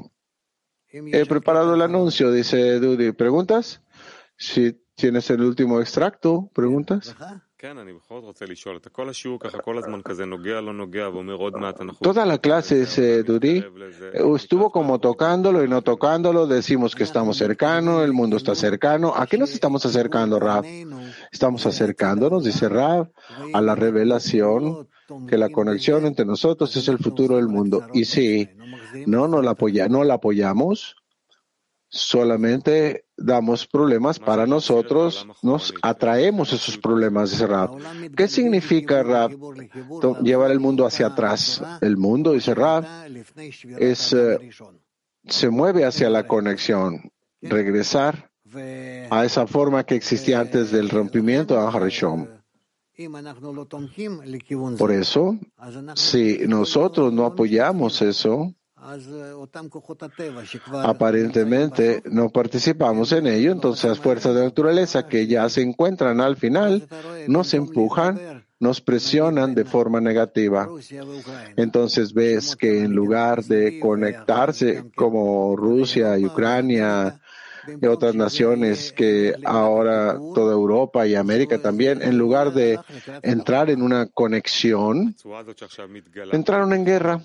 He preparado el anuncio, dice Dudy. ¿Preguntas? Si tienes el último extracto, ¿preguntas? Toda la clase, dice Duri, estuvo como tocándolo y no tocándolo, decimos que estamos cercanos, el mundo está cercano. ¿A qué nos estamos acercando, Rab? Estamos acercándonos, dice Rab, a la revelación que la conexión entre nosotros es el futuro del mundo. Y si no, no la, apoya, no la apoyamos, solamente damos problemas para nosotros, nos atraemos esos problemas, dice Rab. ¿Qué significa Rab? Llevar el mundo hacia atrás. El mundo, dice Rab, es, eh, se mueve hacia la conexión, regresar a esa forma que existía antes del rompimiento de Harishom. Por eso, si nosotros no apoyamos eso, Aparentemente no participamos en ello, entonces las fuerzas de naturaleza que ya se encuentran al final nos empujan, nos presionan de forma negativa. Entonces ves que en lugar de conectarse como Rusia y Ucrania y otras naciones que ahora toda Europa y América también, en lugar de entrar en una conexión, entraron en guerra.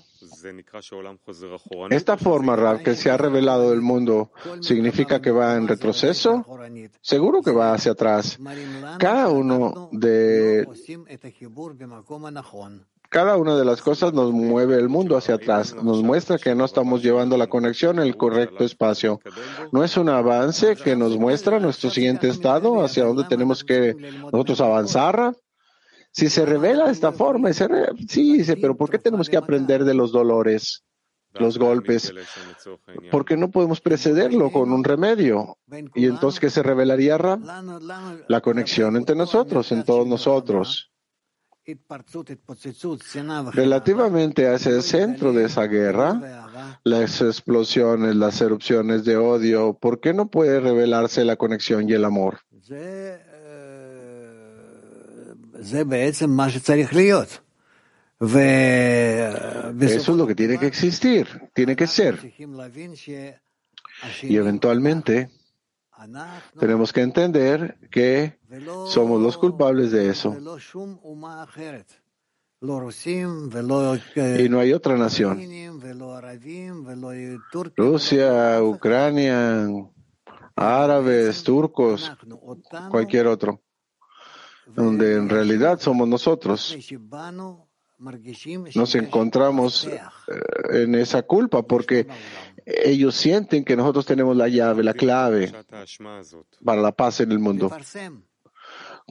Esta forma, que se ha revelado del mundo, ¿significa que va en retroceso? Seguro que va hacia atrás. Cada uno de cada una de las cosas nos mueve el mundo hacia atrás, nos muestra que no estamos llevando la conexión en el correcto espacio. No es un avance que nos muestra nuestro siguiente estado, hacia dónde tenemos que nosotros avanzar. Si se revela de esta forma, sí, dice, pero ¿por qué tenemos que aprender de los dolores, los golpes? Porque no podemos precederlo con un remedio. Y entonces, ¿qué se revelaría? La conexión entre nosotros, en todos nosotros. Relativamente a ese centro de esa guerra, las explosiones, las erupciones de odio, ¿por qué no puede revelarse la conexión y el amor? Eso es lo que tiene que existir, tiene que ser. Y eventualmente tenemos que entender que somos los culpables de eso. Y no hay otra nación. Rusia, Ucrania, árabes, turcos, cualquier otro, donde en realidad somos nosotros. Nos encontramos eh, en esa culpa porque ellos sienten que nosotros tenemos la llave, la clave para la paz en el mundo.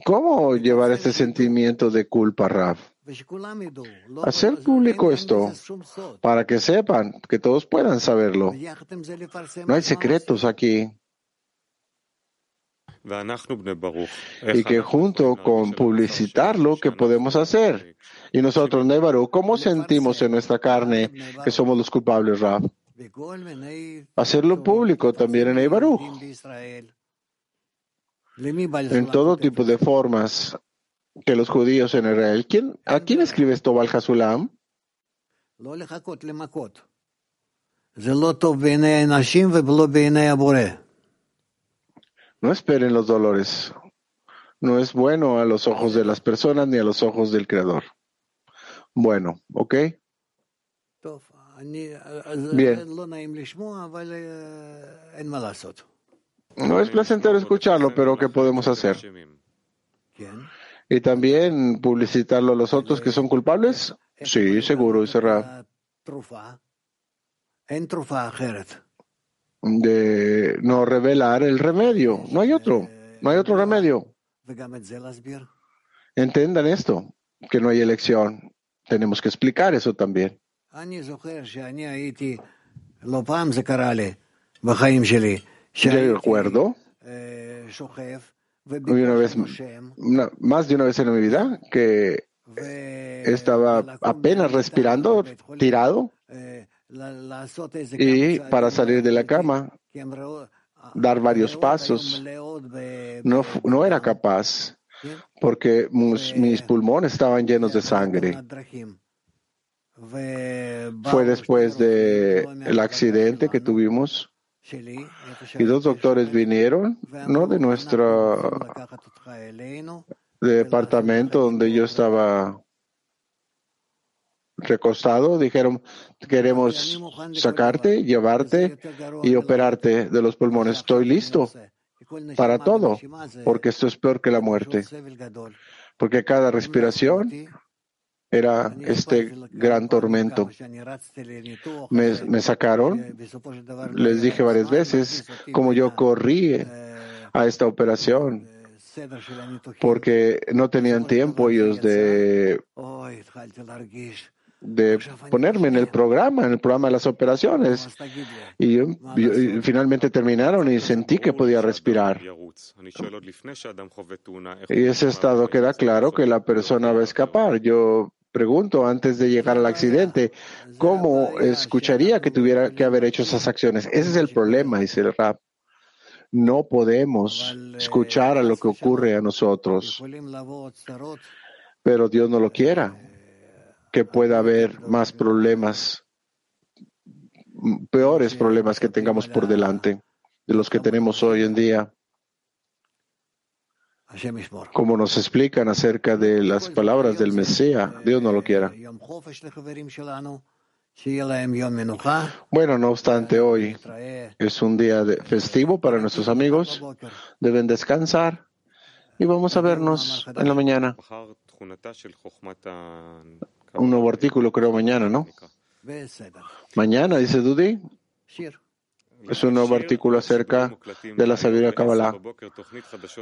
¿Cómo llevar este sentimiento de culpa, Rav? Hacer público esto para que sepan, que todos puedan saberlo. No hay secretos aquí. Y que junto con publicitarlo, ¿qué podemos hacer? Y nosotros, Nebaru, ¿cómo sentimos en nuestra carne que somos los culpables, Rav? Hacerlo público también en Eibaruch. En todo tipo de formas que los judíos en Israel. ¿Quién, ¿A quién escribe esto, Balhasulam? No esperen los dolores. No es bueno a los ojos de las personas ni a los ojos del Creador. Bueno, ¿ok? Bien. No es placentero escucharlo, pero ¿qué podemos hacer? Y también publicitarlo a los otros que son culpables. Sí, seguro, dice De no revelar el remedio. No hay otro. No hay otro remedio. Entendan esto, que no hay elección. Tenemos que explicar eso también. Yo recuerdo una vez, más de una vez en mi vida que estaba apenas respirando, tirado, y para salir de la cama, dar varios pasos, no, no era capaz porque mis pulmones estaban llenos de sangre. Fue después del accidente que tuvimos. Y dos doctores vinieron, no de nuestro departamento donde yo estaba recostado, dijeron, queremos sacarte, llevarte y operarte de los pulmones. Estoy listo para todo, porque esto es peor que la muerte. Porque cada respiración era este gran tormento. Me, sacaron, les dije varias veces, como yo corrí a esta operación, porque no tenían tiempo ellos de, de ponerme en el programa, en el programa de las operaciones. Y, finalmente terminaron y sentí que podía respirar. Y ese estado queda claro que la persona va a escapar. Yo pregunto antes de llegar al accidente, ¿cómo escucharía que tuviera que haber hecho esas acciones? Ese es el problema, dice el rap. No podemos escuchar a lo que ocurre a nosotros, pero Dios no lo quiera, que pueda haber más problemas, peores problemas que tengamos por delante. de los que tenemos hoy en día. Como nos explican acerca de las palabras del Mesías, Dios no lo quiera. Bueno, no obstante, hoy es un día festivo para nuestros amigos. Deben descansar y vamos a vernos en la mañana. Un nuevo artículo creo mañana, ¿no? Mañana, dice Dudi. Es un nuevo artículo acerca de la sabiduría Kabbalah.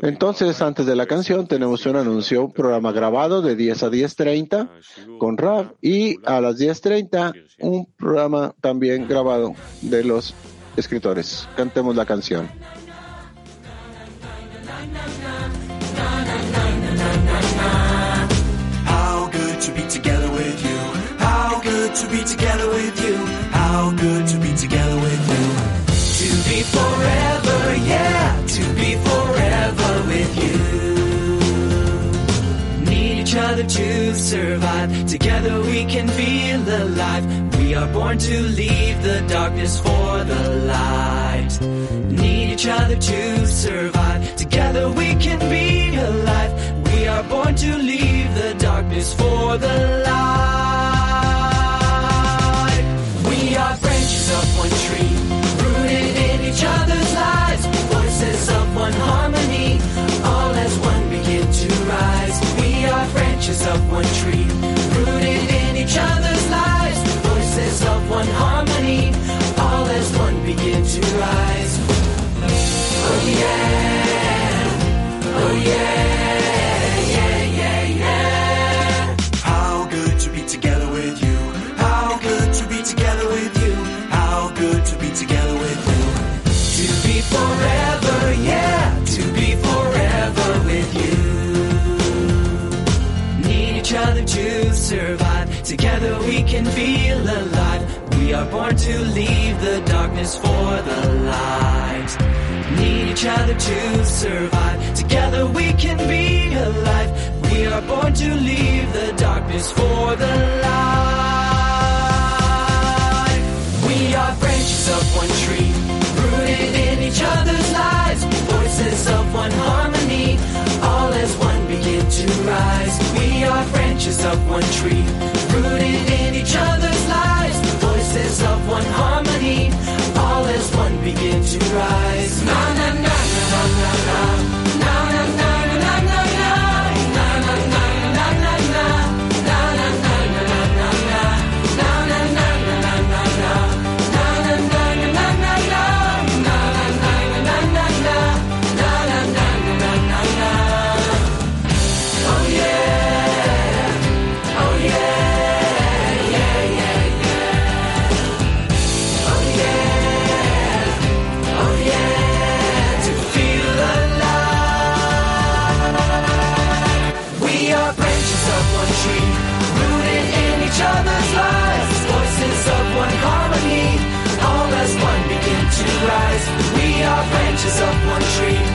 Entonces, antes de la canción, tenemos un anuncio, un programa grabado de 10 a 10.30 con Rav y a las 10.30 un programa también grabado de los escritores. Cantemos la canción. To be together with you. How good to be together with you. Be forever, yeah, to be forever with you. Need each other to survive. Together we can feel alive. We are born to leave the darkness for the light. Need each other to survive. Together we can be alive. We are born to leave the darkness for the light. We are branches of one Voices of one harmony, all as one begin to rise. We are branches of one tree, Together we can feel alive. We are born to leave the darkness for the light. Need each other to survive. Together we can be alive. We are born to leave the darkness for the light. We are branches of one tree, rooted in each other's lives. Voices of one harmony, all as one begin to rise. We are branches of one tree, rooted in each other's lives. The voices of one harmony, all as one begin to rise. Na na na na na na na branches of one tree,